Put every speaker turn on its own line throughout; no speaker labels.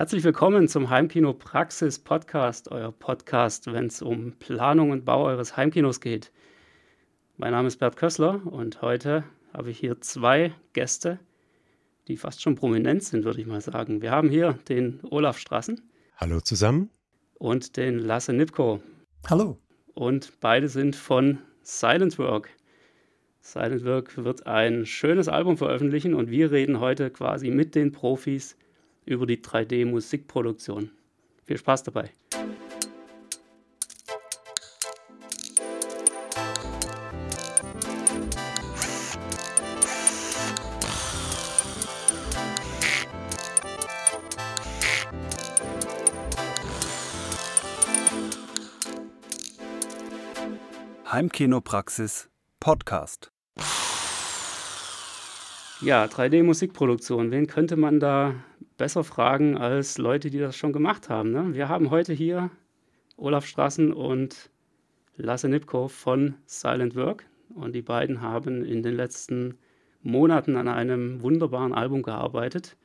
Herzlich willkommen zum Heimkino Praxis Podcast, euer Podcast, wenn es um Planung und Bau eures Heimkinos geht. Mein Name ist Bert Kössler und heute habe ich hier zwei Gäste, die fast schon prominent sind, würde ich mal sagen. Wir haben hier den Olaf Strassen.
Hallo zusammen.
Und den Lasse Nipko.
Hallo.
Und beide sind von Silent Work. Silent Work wird ein schönes Album veröffentlichen und wir reden heute quasi mit den Profis über die 3D-Musikproduktion. Viel Spaß dabei!
Heimkinopraxis Podcast.
Ja, 3D-Musikproduktion. Wen könnte man da besser fragen als Leute, die das schon gemacht haben. Ne? Wir haben heute hier Olaf Strassen und Lasse Nipko von Silent Work. Und die beiden haben in den letzten Monaten an einem wunderbaren Album gearbeitet,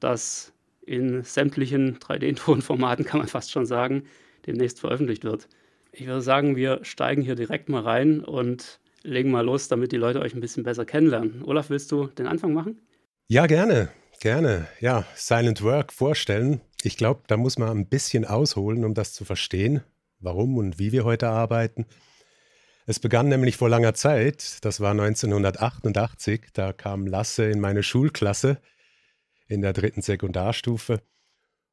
das in sämtlichen 3D-Tonformaten, kann man fast schon sagen, demnächst veröffentlicht wird. Ich würde sagen, wir steigen hier direkt mal rein und legen mal los, damit die Leute euch ein bisschen besser kennenlernen. Olaf, willst du den Anfang machen?
Ja, gerne. Gerne. Ja, Silent Work vorstellen. Ich glaube, da muss man ein bisschen ausholen, um das zu verstehen, warum und wie wir heute arbeiten. Es begann nämlich vor langer Zeit, das war 1988, da kam Lasse in meine Schulklasse in der dritten Sekundarstufe.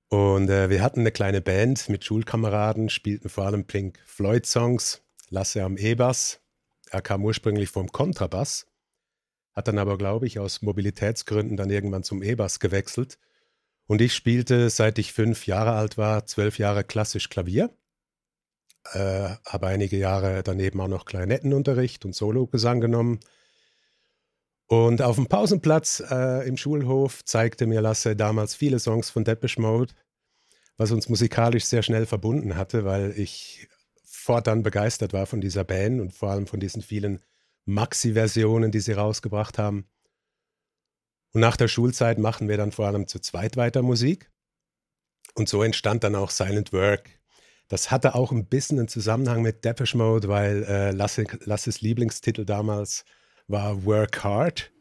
Und äh, wir hatten eine kleine Band mit Schulkameraden, spielten vor allem Pink Floyd-Songs. Lasse am E-Bass. Er kam ursprünglich vom Kontrabass hat dann aber, glaube ich, aus Mobilitätsgründen dann irgendwann zum E-Bass gewechselt. Und ich spielte, seit ich fünf Jahre alt war, zwölf Jahre klassisch Klavier. Äh, habe einige Jahre daneben auch noch Klarinettenunterricht und Sologesang genommen. Und auf dem Pausenplatz äh, im Schulhof zeigte mir Lasse damals viele Songs von Depeche Mode, was uns musikalisch sehr schnell verbunden hatte, weil ich fortan begeistert war von dieser Band und vor allem von diesen vielen Maxi-Versionen, die sie rausgebracht haben. Und nach der Schulzeit machen wir dann vor allem zu zweit weiter Musik. Und so entstand dann auch Silent Work. Das hatte auch ein bisschen einen Zusammenhang mit Depeche Mode, weil äh, Lasse, Lasses Lieblingstitel damals war Work Hard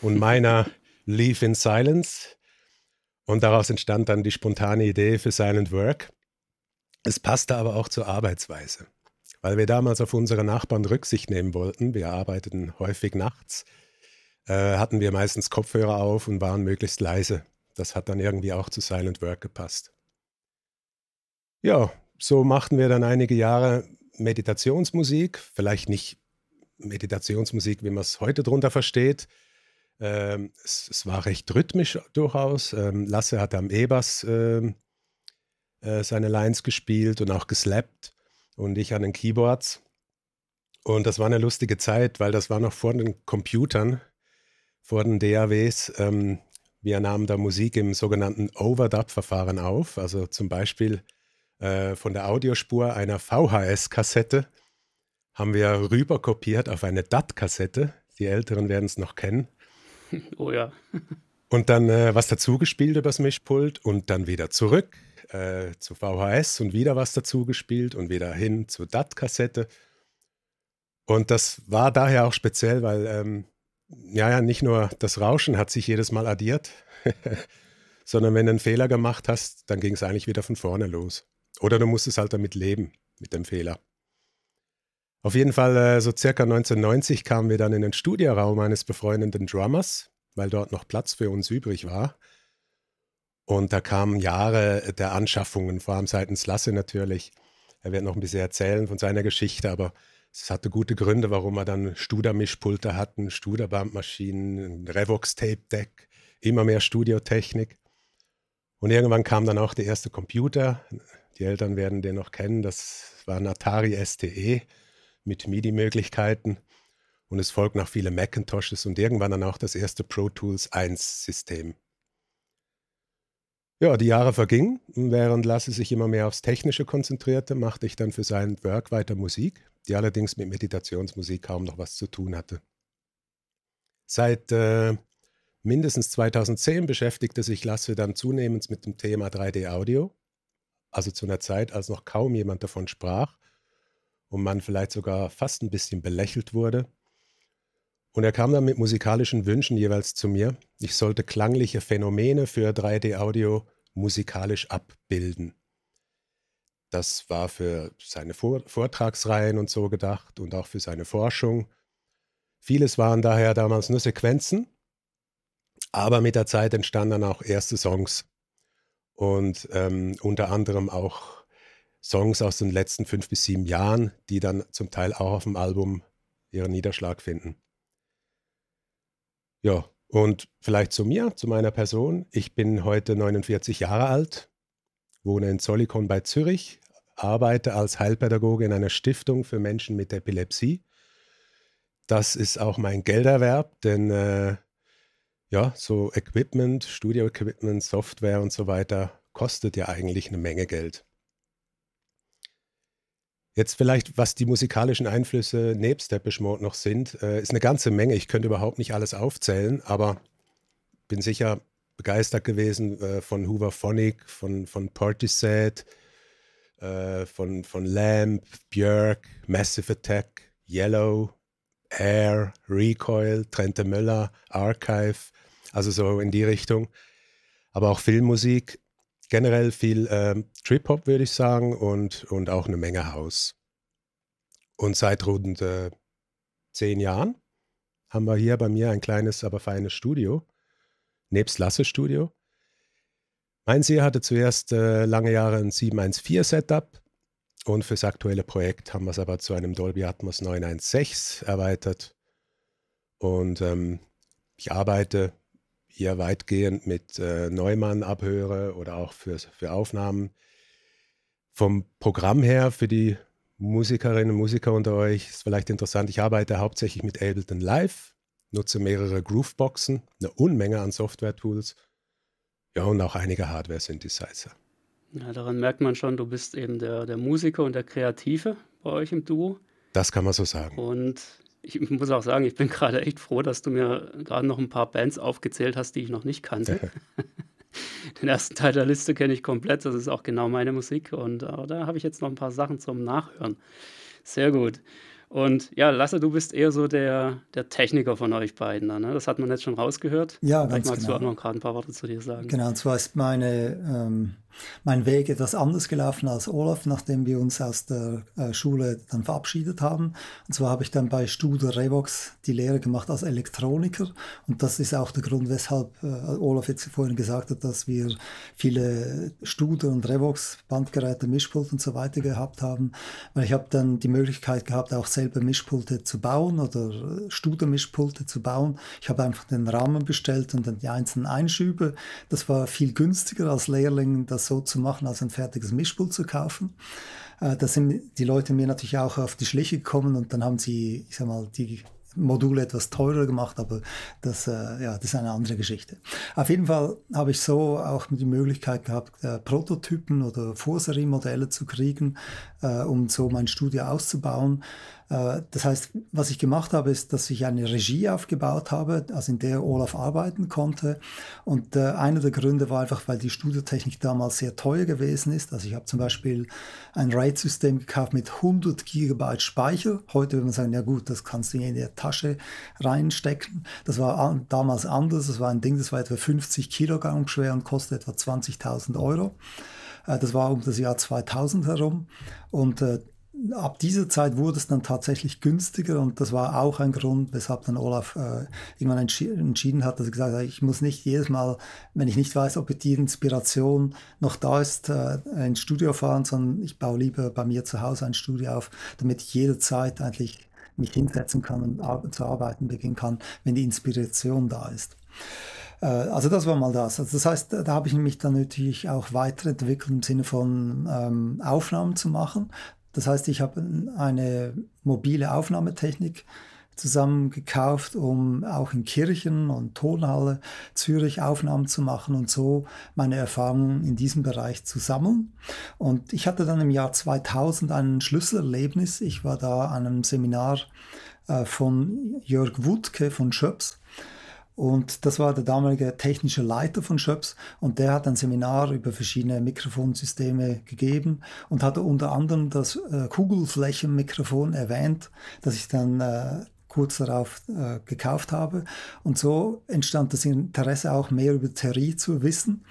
und meiner Leave in Silence. Und daraus entstand dann die spontane Idee für Silent Work. Es passte aber auch zur Arbeitsweise weil wir damals auf unsere Nachbarn Rücksicht nehmen wollten. Wir arbeiteten häufig nachts, äh, hatten wir meistens Kopfhörer auf und waren möglichst leise. Das hat dann irgendwie auch zu Silent Work gepasst. Ja, so machten wir dann einige Jahre Meditationsmusik, vielleicht nicht Meditationsmusik, wie man es heute drunter versteht. Ähm, es, es, war recht rhythmisch durchaus. Ähm, Lasse hat am E-Bass äh, äh, seine Lines gespielt und auch geslappt und ich an den Keyboards. Und das war eine lustige Zeit, weil das war noch vor den Computern, vor den DAWs. Ähm, wir nahmen da Musik im sogenannten Overdub-Verfahren auf, also zum Beispiel äh, von der Audiospur einer VHS-Kassette haben wir rüberkopiert auf eine DAT-Kassette. Die Älteren werden es noch kennen.
Oh ja.
und dann äh, was dazugespielt übers Mischpult und dann wieder zurück äh, zu VHS und wieder was dazu gespielt und wieder hin zur DAT-Kassette. Und das war daher auch speziell, weil ähm, ja, ja, nicht nur das Rauschen hat sich jedes Mal addiert, sondern wenn du einen Fehler gemacht hast, dann ging es eigentlich wieder von vorne los. Oder du musstest halt damit leben, mit dem Fehler. Auf jeden Fall, äh, so circa 1990 kamen wir dann in den Studioraum eines befreundeten Drummers, weil dort noch Platz für uns übrig war. Und da kamen Jahre der Anschaffungen, vor allem seitens Lasse natürlich. Er wird noch ein bisschen erzählen von seiner Geschichte, aber es hatte gute Gründe, warum er dann Studer-Mischpulte hatten, Studerbandmaschinen, Revox-Tape-Deck, immer mehr Studiotechnik. Und irgendwann kam dann auch der erste Computer. Die Eltern werden den noch kennen. Das war ein Atari STE mit MIDI-Möglichkeiten. Und es folgten noch viele Macintoshes und irgendwann dann auch das erste Pro Tools 1 System. Ja, die Jahre vergingen. Während Lasse sich immer mehr aufs Technische konzentrierte, machte ich dann für sein Work weiter Musik, die allerdings mit Meditationsmusik kaum noch was zu tun hatte. Seit äh, mindestens 2010 beschäftigte sich Lasse dann zunehmend mit dem Thema 3D-Audio, also zu einer Zeit, als noch kaum jemand davon sprach und man vielleicht sogar fast ein bisschen belächelt wurde. Und er kam dann mit musikalischen Wünschen jeweils zu mir. Ich sollte klangliche Phänomene für 3D-Audio musikalisch abbilden. Das war für seine Vortragsreihen und so gedacht und auch für seine Forschung. Vieles waren daher damals nur Sequenzen, aber mit der Zeit entstanden dann auch erste Songs und ähm, unter anderem auch Songs aus den letzten fünf bis sieben Jahren, die dann zum Teil auch auf dem Album ihren Niederschlag finden. Ja, und vielleicht zu mir, zu meiner Person. Ich bin heute 49 Jahre alt, wohne in Zollikon bei Zürich, arbeite als Heilpädagoge in einer Stiftung für Menschen mit Epilepsie das ist auch mein Gelderwerb, denn äh, ja, so Equipment, Studio-Equipment, Software und so weiter kostet ja eigentlich eine Menge Geld. Jetzt vielleicht, was die musikalischen Einflüsse nebst Depeche Mode noch sind, äh, ist eine ganze Menge. Ich könnte überhaupt nicht alles aufzählen, aber bin sicher begeistert gewesen äh, von Hoover Phonic, von, von Portishead, äh, von, von Lamb, Björk, Massive Attack, Yellow, Air, Recoil, Trente Möller, Archive, also so in die Richtung. Aber auch Filmmusik, generell viel äh, Trip-Hop, würde ich sagen, und, und auch eine Menge House. Und seit rund äh, zehn Jahren haben wir hier bei mir ein kleines, aber feines Studio, nebst Lasse-Studio. Mein See hatte zuerst äh, lange Jahre ein 714-Setup, und fürs aktuelle Projekt haben wir es aber zu einem Dolby Atmos 916 erweitert. Und ähm, ich arbeite hier weitgehend mit äh, Neumann-Abhöre oder auch für, für Aufnahmen. Vom Programm her für die Musikerinnen und Musiker unter euch ist vielleicht interessant. Ich arbeite hauptsächlich mit Ableton Live, nutze mehrere Grooveboxen, eine Unmenge an Software-Tools, ja und auch einige Hardware-Synthesizer.
Ja, daran merkt man schon, du bist eben der, der Musiker und der Kreative bei euch im Duo.
Das kann man so sagen.
Und ich muss auch sagen, ich bin gerade echt froh, dass du mir gerade noch ein paar Bands aufgezählt hast, die ich noch nicht kannte. Den ersten Teil der Liste kenne ich komplett, das ist auch genau meine Musik und äh, da habe ich jetzt noch ein paar Sachen zum Nachhören. Sehr gut. Und ja, Lasse, du bist eher so der, der Techniker von euch beiden. Ne? Das hat man jetzt schon rausgehört.
Ja, Vielleicht ganz magst
genau. du auch noch gerade ein paar Worte zu dir sagen.
Genau, und zwar ist meine ähm, mein Weg etwas anders gelaufen als Olaf, nachdem wir uns aus der äh, Schule dann verabschiedet haben. Und zwar habe ich dann bei Studer Revox die Lehre gemacht als Elektroniker. Und das ist auch der Grund, weshalb äh, Olaf jetzt vorhin gesagt hat, dass wir viele Studer und Revox Bandgeräte, Mischpult und so weiter gehabt haben. Weil ich habe dann die Möglichkeit gehabt, auch selber Mischpulte zu bauen oder Studer Mischpulte zu bauen. Ich habe einfach den Rahmen bestellt und dann die einzelnen Einschübe. Das war viel günstiger als Lehrling, das das so zu machen, als ein fertiges Mischpult zu kaufen. Äh, da sind die Leute mir natürlich auch auf die Schliche gekommen und dann haben sie, ich sag mal, die Module etwas teurer gemacht, aber das, äh, ja, das ist eine andere Geschichte. Auf jeden Fall habe ich so auch die Möglichkeit gehabt, äh, Prototypen oder Vorseriemodelle zu kriegen, äh, um so mein Studio auszubauen. Äh, das heißt, was ich gemacht habe, ist, dass ich eine Regie aufgebaut habe, also in der Olaf arbeiten konnte. Und äh, einer der Gründe war einfach, weil die Studiotechnik damals sehr teuer gewesen ist. Also ich habe zum Beispiel ein RAID-System gekauft mit 100 Gigabyte Speicher. Heute würde man sagen, ja gut, das kannst du in die Tasche reinstecken. Das war damals anders. Das war ein Ding, das war etwa 50 Kilogramm schwer und kostet etwa 20.000 Euro. Äh, das war um das Jahr 2000 herum. Und äh, ab dieser Zeit wurde es dann tatsächlich günstiger und das war auch ein Grund, weshalb dann Olaf äh, irgendwann entschi entschieden hat, dass er gesagt hat, ich muss nicht jedes Mal, wenn ich nicht weiß, ob die Inspiration noch da ist, äh, ins Studio fahren, sondern ich baue lieber bei mir zu Hause ein Studio auf, damit ich jederzeit eigentlich mich hinsetzen kann und ar zu arbeiten beginnen kann, wenn die Inspiration da ist. Äh, also das war mal das. Also das heißt, da habe ich mich dann natürlich auch weiterentwickelt im Sinne von ähm, Aufnahmen zu machen. Das heißt, ich habe eine mobile Aufnahmetechnik zusammen gekauft, um auch in Kirchen und Tonhalle Zürich Aufnahmen zu machen und so meine Erfahrungen in diesem Bereich zu sammeln. Und ich hatte dann im Jahr 2000 ein Schlüsselerlebnis. Ich war da an einem Seminar äh, von Jörg Wutke von Schöps Und das war der damalige technische Leiter von Schöps und der hat ein Seminar über verschiedene Mikrofonsysteme gegeben und hatte unter anderem das äh, Kugelflächenmikrofon erwähnt, das ich dann äh, kurz darauf äh, gekauft habe. Und so entstand das Interesse auch mehr über Theorie zu wissen.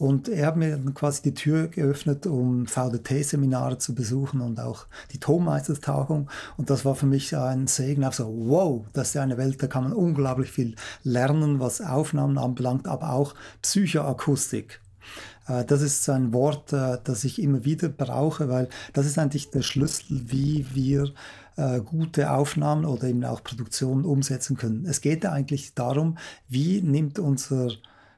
Und er hat mir dann quasi die Tür geöffnet, um VDT-Seminare zu besuchen und auch die Tonmeistertagung. Und das war für mich ein Segen. Auch so, wow, das ist ja eine Welt, da kann man unglaublich viel lernen, was Aufnahmen anbelangt, aber auch Psychoakustik. Äh, das ist so ein Wort, äh, das ich immer wieder brauche, weil das ist eigentlich der Schlüssel, wie wir äh, gute Aufnahmen oder eben auch Produktionen umsetzen können. Es geht eigentlich darum, wie nimmt unser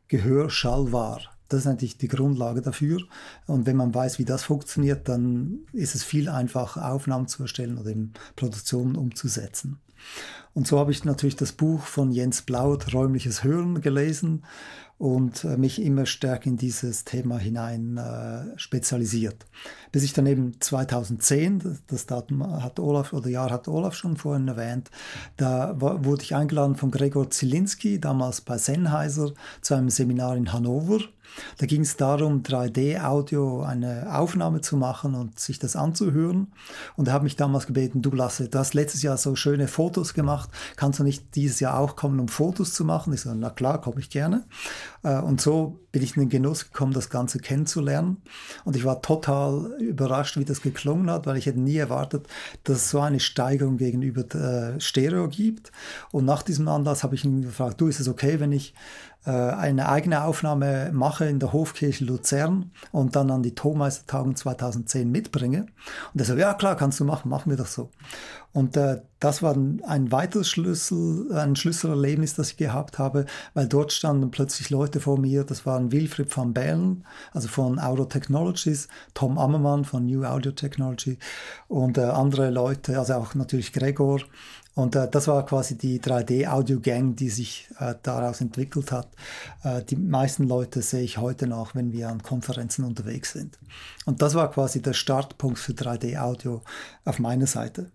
Gehör Schall wahr. Das ist natürlich die Grundlage dafür. Und wenn man weiß, wie das funktioniert, dann ist es viel einfacher, Aufnahmen zu erstellen oder eben Produktionen umzusetzen. Und so habe ich natürlich das Buch von Jens Blaut, Räumliches Hören, gelesen und äh, mich immer stärker in dieses Thema hinein äh, spezialisiert. Bis ich dann eben 2010, das Datum hat Olaf oder Jahr hat Olaf schon vorhin erwähnt, da wurde ich eingeladen von Gregor Zielinski, damals bei Sennheiser, zu einem Seminar in Hannover. Da ging es darum, 3D-Audio eine Aufnahme zu machen und sich das anzuhören. Und er hat mich damals gebeten, du Lasse, du hast letztes Jahr so schöne Fotos gemacht, kannst du nicht dieses Jahr auch kommen, um Fotos zu machen? Ich so, na klar, komme ich gerne. Äh, und so bin ich in den Genuss gekommen, das Ganze kennenzulernen. Und ich war total überrascht, wie das geklungen hat, weil ich hätte nie erwartet, dass es so eine Steigerung gegenüber äh, Stereo gibt. Und nach diesem Anlass habe ich ihn gefragt, du, ist es okay, wenn ich eine eigene Aufnahme mache in der Hofkirche Luzern und dann an die Tonmeistertagung 2010 mitbringe. Und er so, ja klar, kannst du machen, machen wir das so. Und äh, das war ein weiteres Schlüssel, ein Schlüsselerlebnis, das ich gehabt habe, weil dort standen plötzlich Leute vor mir, das waren Wilfried van Bellen, also von Audio Technologies, Tom Ammermann von New Audio Technology und äh, andere Leute, also auch natürlich Gregor und äh, das war quasi die 3D-Audio-Gang, die sich äh, daraus entwickelt hat. Äh, die meisten Leute sehe ich heute noch, wenn wir an Konferenzen unterwegs sind. Und das war quasi der Startpunkt für 3D-Audio auf meiner Seite.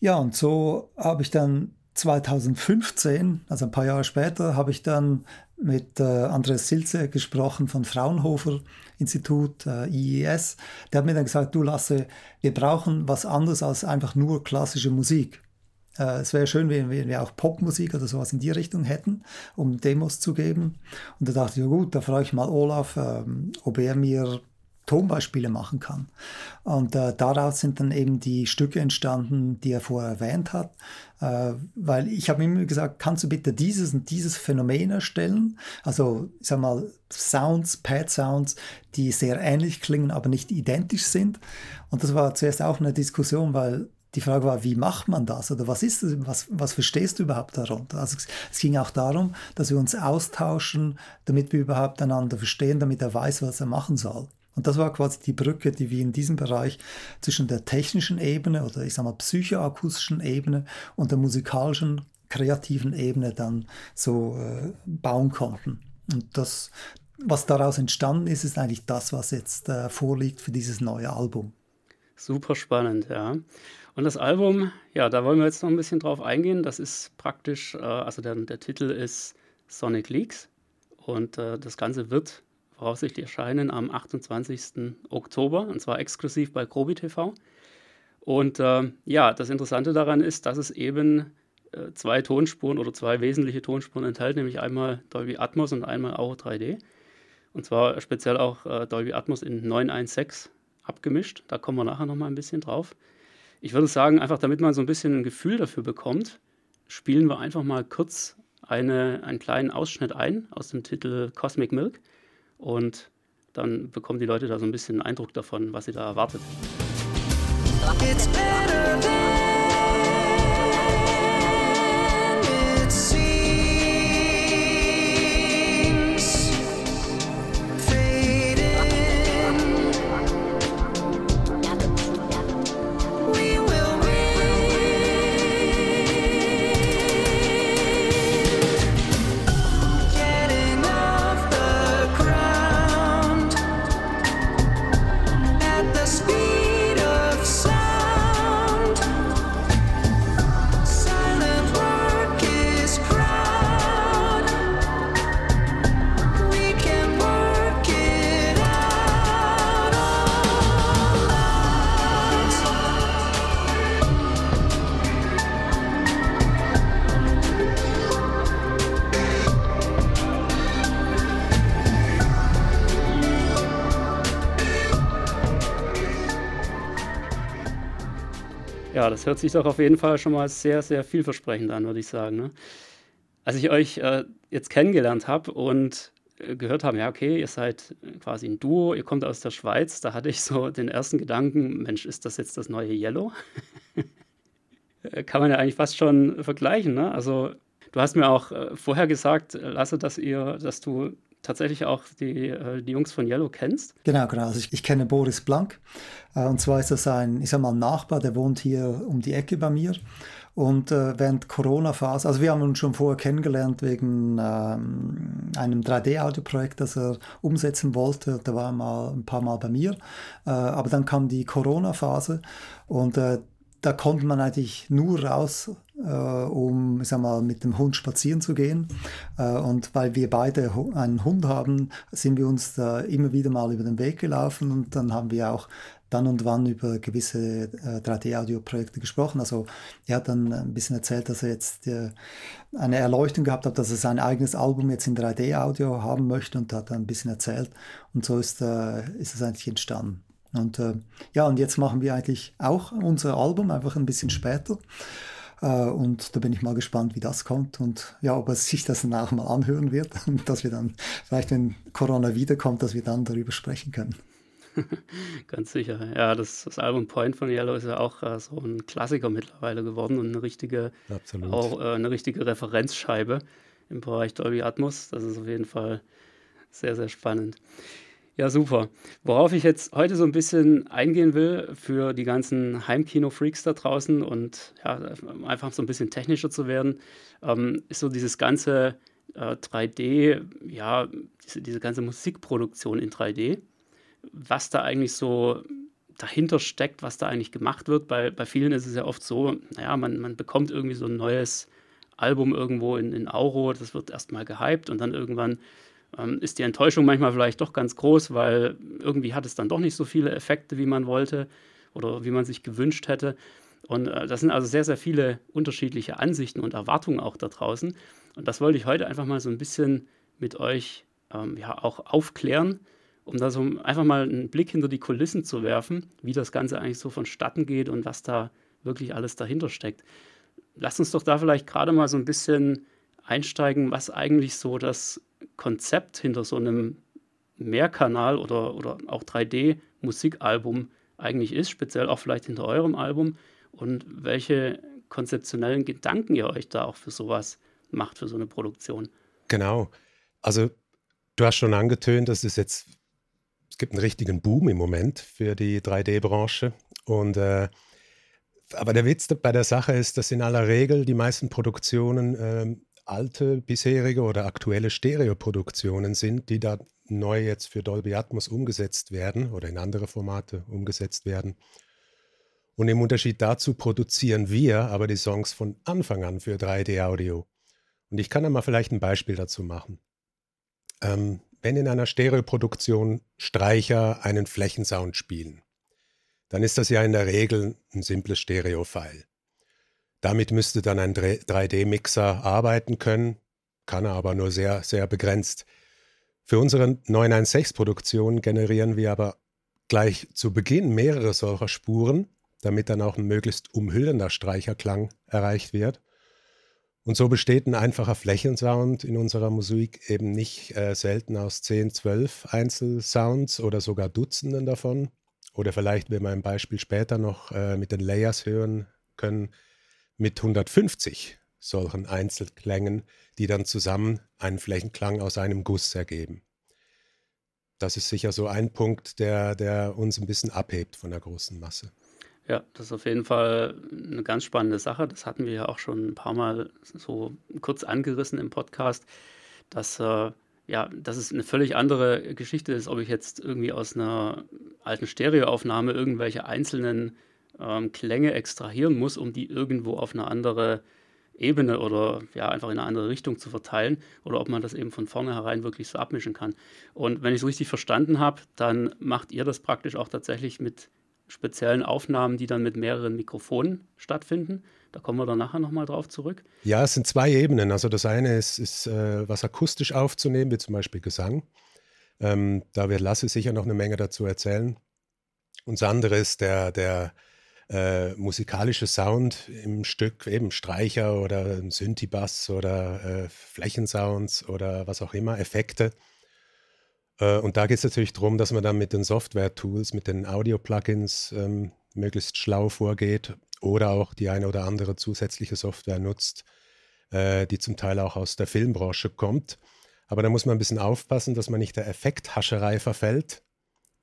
Ja, und so habe ich dann 2015, also ein paar Jahre später, habe ich dann mit äh, Andreas Silze gesprochen von Fraunhofer Institut, äh, IES. Der hat mir dann gesagt, du Lasse, wir brauchen was anderes als einfach nur klassische Musik. Äh, es wäre schön, wenn, wir auch Popmusik oder sowas in die Richtung hätten, um Demos zu geben. Und da dachte ich, ja gut, da frage ich mal Olaf, ähm, ob er mir Tonbeispiele machen kann. Und äh, daraus sind dann eben die Stücke entstanden, die er vorher erwähnt hat. Äh, weil ich habe ihm gesagt, kannst du bitte dieses und dieses Phänomen erstellen? Also, ich sag mal, Sounds, Pad-Sounds, die sehr ähnlich klingen, aber nicht identisch sind. Und das war zuerst auch eine Diskussion, weil die Frage war, wie macht man das oder was ist das, was, was verstehst du überhaupt darunter? Also es, es, ging auch darum, dass wir uns austauschen, damit wir überhaupt einander verstehen, damit er weiß, was er machen soll. Und das war quasi die Brücke, die wir in diesem Bereich zwischen der technischen Ebene oder ich sag mal psychoakustischen Ebene und der musikalischen, kreativen Ebene dann so äh, bauen konnten. Und das, was daraus entstanden ist, ist eigentlich das, was jetzt äh, vorliegt für dieses neue Album.
Super spannend, ja. Und das Album, ja, da wollen wir jetzt noch ein bisschen drauf eingehen. Das ist praktisch, äh, also der, der, Titel ist Sonic Leaks und äh, das Ganze wird voraussichtlich erscheinen am 28. Oktober und zwar exklusiv bei Grobi TV. Und äh, ja, das Interessante daran ist, dass es eben äh, zwei Tonspuren oder zwei wesentliche Tonspuren enthält, nämlich einmal Dolby Atmos und einmal auch 3D. Und zwar speziell auch äh, Dolby Atmos in 916 abgemischt. Da kommen wir nachher nochmal ein bisschen drauf. Ich würde sagen, einfach damit man so ein bisschen ein Gefühl dafür bekommt, spielen wir einfach mal kurz eine, einen kleinen Ausschnitt ein aus dem Titel Cosmic Milk und dann bekommen die Leute da so ein bisschen einen Eindruck davon, was sie da erwartet. It's better than Ja, das hört sich doch auf jeden Fall schon mal sehr, sehr vielversprechend an, würde ich sagen. Ne? Als ich euch äh, jetzt kennengelernt habe und äh, gehört habe, ja, okay, ihr seid quasi ein Duo, ihr kommt aus der Schweiz, da hatte ich so den ersten Gedanken, Mensch, ist das jetzt das neue Yellow? Äh, kann man ja eigentlich fast schon vergleichen. Ne? Also du hast mir auch äh, vorher gesagt, Lasse, dass ihr, dass du tatsächlich auch die, äh, die Jungs von Yellow kennst.
Genau, genau. Also ich, ich kenne Boris Blank. Äh, und zwar ist das ein, ich sag mal, Nachbar, der wohnt hier um die Ecke bei mir. Und äh, während Corona-Phase, also wir haben uns schon vorher kennengelernt wegen ähm, einem 3D-Audio-Projekt, das er umsetzen wollte. Da war er mal ein paar Mal bei mir. Äh, aber dann kam die Corona-Phase und äh, da konnte man eigentlich nur raus, um ich sag mal, mit dem Hund spazieren zu gehen. Äh, und weil wir beide einen Hund haben, sind wir uns da immer wieder mal über den Weg gelaufen und dann haben wir auch dann und wann über gewisse äh, 3D-Audio-Projekte gesprochen. Also er hat dann ein bisschen erzählt, dass er jetzt äh, eine Erleuchtung gehabt hat, dass er sein eigenes Album jetzt in 3D-Audio haben möchte und hat dann ein bisschen erzählt. Und so ist, äh, ist es eigentlich entstanden. Und äh, ja, und jetzt machen wir eigentlich auch unser Album, einfach ein bisschen später. Äh, und da bin ich mal gespannt, wie das kommt und ja, ob er sich das auch mal anhören wird und dass wir dann, vielleicht wenn Corona wiederkommt, dass wir dann darüber sprechen können.
Ganz sicher. Ja, das, das, Album Point von Yellow ist ja auch äh, so ein Klassiker mittlerweile geworden und eine richtige, auch äh, eine richtige Referenzscheibe im Bereich Dolby Atmos. Das ist auf jeden Fall sehr, sehr spannend. Ja, super. Worauf ich jetzt heute so ein bisschen eingehen will für die ganzen Heimkino-Freaks da draußen und ja, einfach so ein bisschen technischer zu werden, ähm, ist so dieses ganze äh, 3D, ja, diese, diese ganze Musikproduktion in 3D. Was da eigentlich so dahinter steckt, was da eigentlich gemacht wird. Bei, bei vielen ist es ja oft so, naja, man, man bekommt irgendwie so ein neues Album irgendwo in, in Auro, das wird erstmal gehypt und dann irgendwann ähm, ist die Enttäuschung manchmal vielleicht doch ganz groß, weil irgendwie hat es dann doch nicht so viele Effekte, wie man wollte oder wie man sich gewünscht hätte. Und äh, das sind also sehr, sehr viele unterschiedliche Ansichten und Erwartungen auch da draußen. Und das wollte ich heute einfach mal so ein bisschen mit euch ähm, ja auch aufklären, um da so einfach mal einen Blick hinter die Kulissen zu werfen, wie das Ganze eigentlich so vonstatten geht und was da wirklich alles dahinter steckt. Lasst uns doch da vielleicht gerade mal so ein bisschen einsteigen, was eigentlich so das Konzept hinter so einem Mehrkanal oder, oder auch 3D-Musikalbum eigentlich ist, speziell auch vielleicht hinter eurem Album und welche konzeptionellen Gedanken ihr euch da auch für sowas macht, für so eine Produktion.
Genau. Also du hast schon angetönt, dass es jetzt, es gibt einen richtigen Boom im Moment für die 3D-Branche und äh, aber der Witz bei der Sache ist, dass in aller Regel die meisten Produktionen äh, alte, bisherige oder aktuelle Stereoproduktionen sind, die da neu jetzt für Dolby Atmos umgesetzt werden oder in andere Formate umgesetzt werden. Und im Unterschied dazu produzieren wir aber die Songs von Anfang an für 3D-Audio. Und ich kann da mal vielleicht ein Beispiel dazu machen. Ähm, wenn in einer Stereoproduktion Streicher einen Flächensound spielen, dann ist das ja in der Regel ein simples Stereo-File. Damit müsste dann ein 3D-Mixer arbeiten können, kann er aber nur sehr, sehr begrenzt. Für unsere 916-Produktion generieren wir aber gleich zu Beginn mehrere solcher Spuren, damit dann auch ein möglichst umhüllender Streicherklang erreicht wird. Und so besteht ein einfacher Flächensound in unserer Musik eben nicht äh, selten aus 10, 12 Einzelsounds oder sogar Dutzenden davon. Oder vielleicht, wenn wir ein Beispiel später noch äh, mit den Layers hören können, mit 150 solchen Einzelklängen, die dann zusammen einen Flächenklang aus einem Guss ergeben. Das ist sicher so ein Punkt, der, der uns ein bisschen abhebt von der großen Masse.
Ja, das ist auf jeden Fall eine ganz spannende Sache. Das hatten wir ja auch schon ein paar Mal so kurz angerissen im Podcast, dass, äh, ja, dass es eine völlig andere Geschichte ist, ob ich jetzt irgendwie aus einer alten Stereoaufnahme irgendwelche einzelnen ähm, Klänge extrahieren muss, um die irgendwo auf eine andere Ebene oder ja einfach in eine andere Richtung zu verteilen oder ob man das eben von vornherein wirklich so abmischen kann. Und wenn ich es richtig verstanden habe, dann macht ihr das praktisch auch tatsächlich mit speziellen Aufnahmen, die dann mit mehreren Mikrofonen stattfinden. Da kommen wir dann nachher nochmal drauf zurück.
Ja, es sind zwei Ebenen. Also das eine ist, ist äh, was akustisch aufzunehmen, wie zum Beispiel Gesang. Ähm, da wird Lasse sicher noch eine Menge dazu erzählen. Und das andere ist der, der äh, musikalische Sound im Stück, eben Streicher oder Synthi-Bass oder äh, Flächensounds oder was auch immer, Effekte. Äh, und da geht es natürlich darum, dass man dann mit den Software-Tools, mit den Audio-Plugins ähm, möglichst schlau vorgeht oder auch die eine oder andere zusätzliche Software nutzt, äh, die zum Teil auch aus der Filmbranche kommt. Aber da muss man ein bisschen aufpassen, dass man nicht der Effekthascherei verfällt,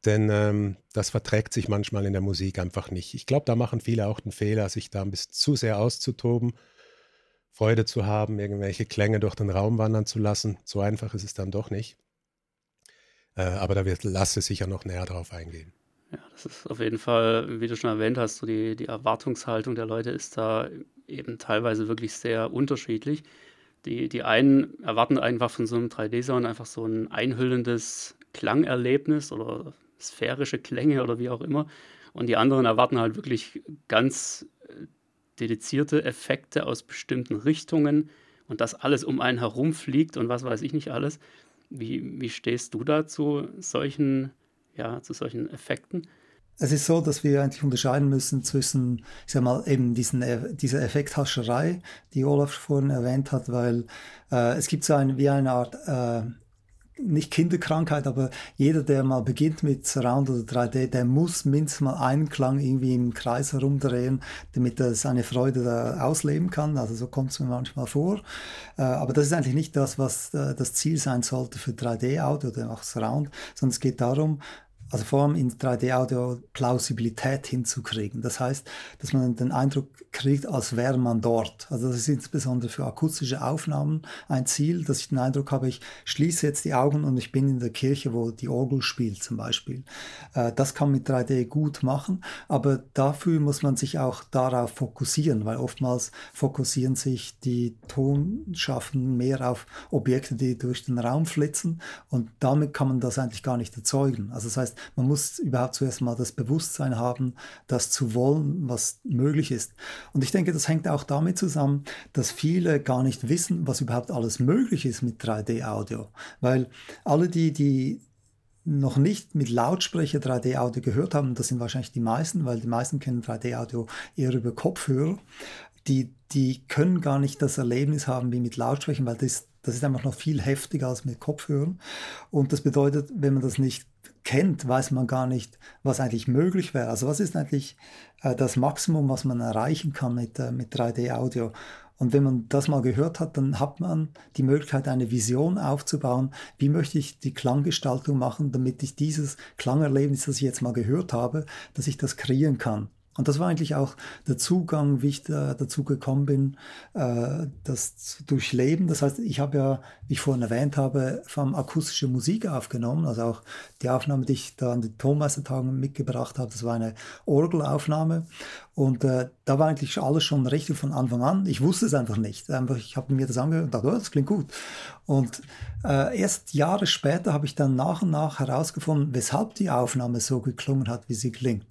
denn ähm, das verträgt sich manchmal in der Musik einfach nicht. Ich glaube, da machen viele auch den Fehler, sich da ein bisschen zu sehr auszutoben, Freude zu haben, irgendwelche Klänge durch den Raum wandern zu lassen. So einfach ist es dann doch nicht. Äh, aber da wird Lasse sicher noch näher drauf eingehen.
Ja, das ist auf jeden Fall, wie du schon erwähnt hast, so die, die Erwartungshaltung der Leute ist da eben teilweise wirklich sehr unterschiedlich. Die, die einen erwarten einfach von so einem 3D-Sound einfach so ein einhüllendes Klangerlebnis oder sphärische Klänge oder wie auch immer. Und die anderen erwarten halt wirklich ganz äh, dedizierte Effekte aus bestimmten Richtungen und das alles um einen herum fliegt und was weiß ich nicht alles. Wie, wie stehst du da zu solchen, ja, zu solchen Effekten?
Es ist so, dass wir eigentlich unterscheiden müssen zwischen, ich sag mal, eben diesen, äh, dieser Effekthascherei, die Olaf vorhin erwähnt hat, weil äh, es gibt so ein, wie eine Art, äh, nicht Kinderkrankheit, aber jeder, der mal beginnt mit Surround oder 3D, der muss mindestens mal einen Klang irgendwie im Kreis herumdrehen, damit er seine Freude da ausleben kann. Also so kommt es mir manchmal vor. Äh, aber das ist eigentlich nicht das, was äh, das Ziel sein sollte für 3D-Audio oder auch Surround, sondern es geht darum, also vor allem in 3D-Audio Plausibilität hinzukriegen. Das heißt, dass man den Eindruck kriegt, als wäre man dort. Also das ist insbesondere für akustische Aufnahmen ein Ziel, dass ich den Eindruck habe, ich schließe jetzt die Augen und ich bin in der Kirche, wo die Orgel spielt zum Beispiel. Äh, das kann man mit 3D gut machen, aber dafür muss man sich auch darauf fokussieren, weil oftmals fokussieren sich die Tonschaffenden mehr auf Objekte, die durch den Raum flitzen und damit kann man das eigentlich gar nicht erzeugen. Also das heißt, man muss überhaupt zuerst mal das Bewusstsein haben, das zu wollen, was möglich ist. Und ich denke, das hängt auch damit zusammen, dass viele gar nicht wissen, was überhaupt alles möglich ist mit 3D-Audio. Weil alle die, die noch nicht mit Lautsprecher 3D-Audio gehört haben, das sind wahrscheinlich die meisten, weil die meisten kennen 3D-Audio eher über Kopfhörer, die, die können gar nicht das Erlebnis haben wie mit Lautsprechern, weil das, das ist einfach noch viel heftiger als mit Kopfhörern. Und das bedeutet, wenn man das nicht kennt, weiß man gar nicht, was eigentlich möglich wäre. Also was ist eigentlich äh, das Maximum, was man erreichen kann mit, äh, mit 3D-Audio? Und wenn man das mal gehört hat, dann hat man die Möglichkeit, eine Vision aufzubauen. Wie möchte ich die Klanggestaltung machen, damit ich dieses Klangerlebnis, das ich jetzt mal gehört habe, dass ich das kreieren kann. Und das war eigentlich auch der Zugang, wie ich da, dazu gekommen bin, äh, das zu durchleben. Das heißt, ich habe ja, wie ich vorhin erwähnt habe, vom akustische Musik aufgenommen. Also auch die Aufnahme, die ich da an den Tonmeistertagen mitgebracht habe, das war eine Orgelaufnahme. Und äh, da war eigentlich alles schon richtig von Anfang an. Ich wusste es einfach nicht. Einfach, ich habe mir das angehört und dachte, oh, das klingt gut. Und äh, erst Jahre später habe ich dann nach und nach herausgefunden, weshalb die Aufnahme so geklungen hat, wie sie klingt.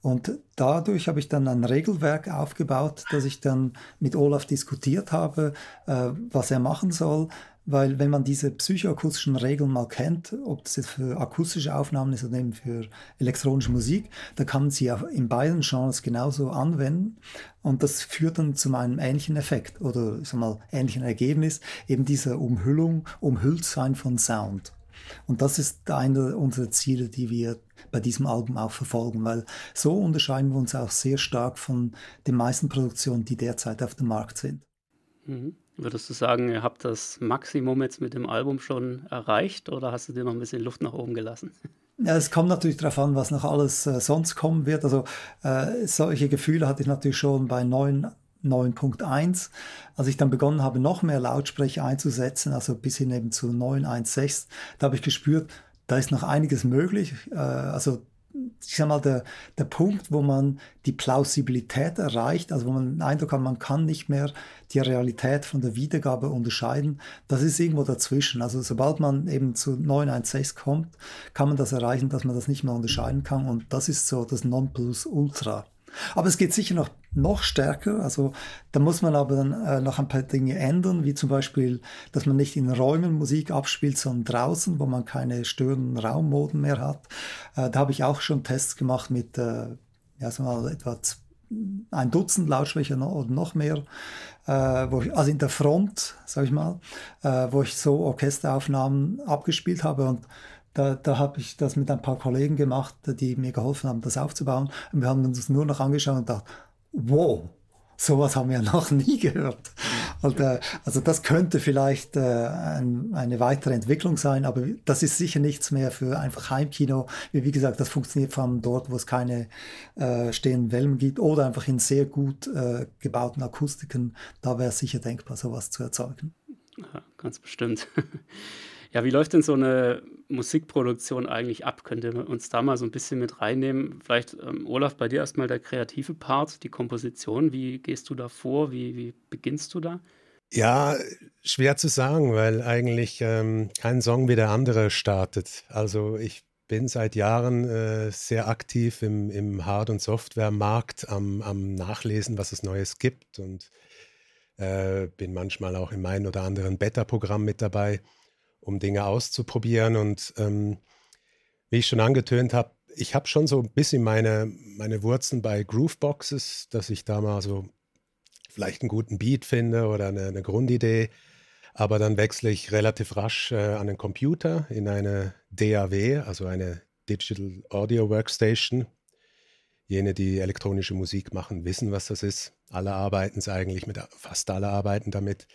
Und dadurch habe ich dann ein Regelwerk aufgebaut, das ich dann mit Olaf diskutiert habe, äh, was er machen soll. Weil wenn man diese psychoakustischen Regeln mal kennt, ob das jetzt für akustische Aufnahmen ist oder eben für elektronische Musik, dann kann man sie auch in beiden Genres genauso anwenden. Und das führt dann zu einem ähnlichen Effekt oder ich sag mal ähnlichen Ergebnis, eben dieser Umhüllung, Umhülltsein von Sound. Und das ist einer unserer Ziele, die wir bei diesem Album auch verfolgen, weil so unterscheiden wir uns auch sehr stark von den meisten Produktionen, die derzeit auf dem Markt sind.
Mhm. Würdest du sagen, ihr habt das Maximum jetzt mit dem Album schon erreicht oder hast du dir noch ein bisschen Luft nach oben gelassen?
Ja, es kommt natürlich darauf an, was noch alles äh, sonst kommen wird. Also äh, solche Gefühle hatte ich natürlich schon bei 9.1, als ich dann begonnen habe, noch mehr Lautsprecher einzusetzen, also bis hin eben zu 9.1.6, da habe ich gespürt, da ist noch einiges möglich. Äh, also ich sag mal, der, der Punkt, wo man die Plausibilität erreicht, also wo man den Eindruck hat, man kann nicht mehr die Realität von der Wiedergabe unterscheiden, das ist irgendwo dazwischen. Also sobald man eben zu 916 kommt, kann man das erreichen, dass man das nicht mehr unterscheiden kann und das ist so das Nonplusultra. Aber es geht sicher noch, noch stärker. Also da muss man aber dann äh, noch ein paar Dinge ändern, wie zum Beispiel, dass man nicht in Räumen Musik abspielt, sondern draußen, wo man keine störenden Raummoden mehr hat. Äh, da habe ich auch schon Tests gemacht mit äh, ja, so mal etwa ein Dutzend Lautsprecher oder noch mehr, äh, wo ich, also in der Front, sage ich mal, äh, wo ich so Orchesteraufnahmen abgespielt habe und da, da habe ich das mit ein paar Kollegen gemacht, die mir geholfen haben, das aufzubauen. Und wir haben uns nur noch angeschaut und gedacht, wow, sowas haben wir noch nie gehört. Und, äh, also das könnte vielleicht äh, ein, eine weitere Entwicklung sein, aber das ist sicher nichts mehr für einfach Heimkino. Wie, wie gesagt, das funktioniert vor allem dort, wo es keine äh, stehenden Wellen gibt oder einfach in sehr gut äh, gebauten Akustiken. Da wäre es sicher denkbar, sowas zu erzeugen.
Ja, ganz bestimmt. Ja, wie läuft denn so eine Musikproduktion eigentlich ab? Könnt ihr uns da mal so ein bisschen mit reinnehmen? Vielleicht, ähm, Olaf, bei dir erstmal der kreative Part, die Komposition. Wie gehst du da vor? Wie, wie beginnst du da?
Ja, schwer zu sagen, weil eigentlich ähm, kein Song wie der andere startet. Also ich bin seit Jahren äh, sehr aktiv im, im Hard- und Softwaremarkt am, am Nachlesen, was es Neues gibt und äh, bin manchmal auch in meinem oder anderen Beta-Programm mit dabei um Dinge auszuprobieren. Und ähm, wie ich schon angetönt habe, ich habe schon so ein bisschen meine, meine Wurzeln bei Grooveboxes, dass ich da mal so vielleicht einen guten Beat finde oder eine, eine Grundidee. Aber dann wechsle ich relativ rasch äh, an den Computer in eine DAW, also eine Digital Audio Workstation. Jene, die elektronische Musik machen, wissen, was das ist. Alle arbeiten es eigentlich mit, fast alle arbeiten damit.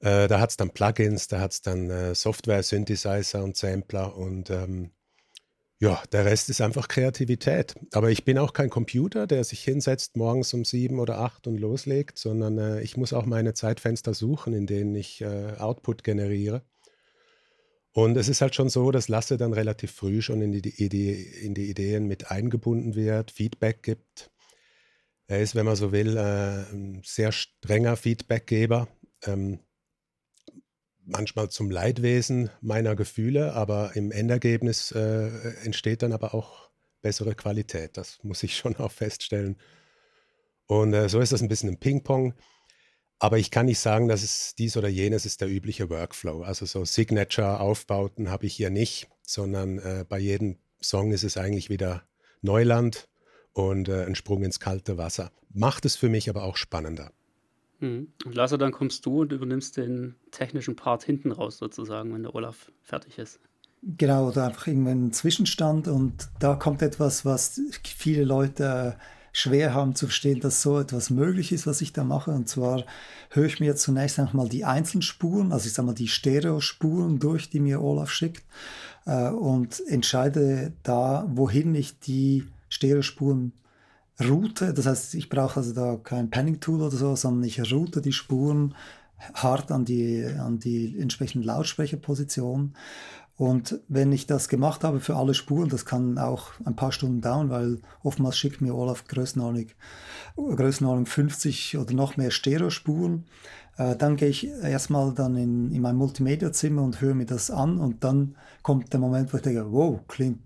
Äh, da hat es dann Plugins, da hat es dann äh, Software, Synthesizer und Sampler und ähm, ja, der Rest ist einfach Kreativität. Aber ich bin auch kein Computer, der sich hinsetzt morgens um sieben oder acht und loslegt, sondern äh, ich muss auch meine Zeitfenster suchen, in denen ich äh, Output generiere. Und es ist halt schon so, dass Lasse dann relativ früh schon in die, in die Ideen mit eingebunden wird, Feedback gibt. Er ist, wenn man so will, äh, ein sehr strenger Feedbackgeber. Ähm, manchmal zum Leidwesen meiner Gefühle, aber im Endergebnis äh, entsteht dann aber auch bessere Qualität. Das muss ich schon auch feststellen. Und äh, so ist das ein bisschen ein Ping-Pong. Aber ich kann nicht sagen, dass es dies oder jenes ist der übliche Workflow. Also so Signature-Aufbauten habe ich hier nicht, sondern äh, bei jedem Song ist es eigentlich wieder Neuland und äh, ein Sprung ins kalte Wasser. Macht es für mich aber auch spannender.
Mhm. Und Lasse, dann kommst du und übernimmst den technischen Part hinten raus sozusagen, wenn der Olaf fertig ist.
Genau, oder einfach irgendwann ein Zwischenstand und da kommt etwas, was viele Leute schwer haben zu verstehen, dass so etwas möglich ist, was ich da mache. Und zwar höre ich mir zunächst einfach mal die Einzelspuren, also ich sage mal die Stereospuren durch, die mir Olaf schickt äh, und entscheide da, wohin ich die Stereospuren route. Das heißt, ich brauche also da kein Panning-Tool oder so, sondern ich route die Spuren hart an die, an die entsprechende Lautsprecherposition. Und wenn ich das gemacht habe für alle Spuren, das kann auch ein paar Stunden dauern, weil oftmals schickt mir Olaf Größenordnung, Größenordnung 50 oder noch mehr Stereospuren. Äh, dann gehe ich erstmal dann in, in mein Multimedia-Zimmer und höre mir das an und dann kommt der Moment, wo ich denke, wow, klingt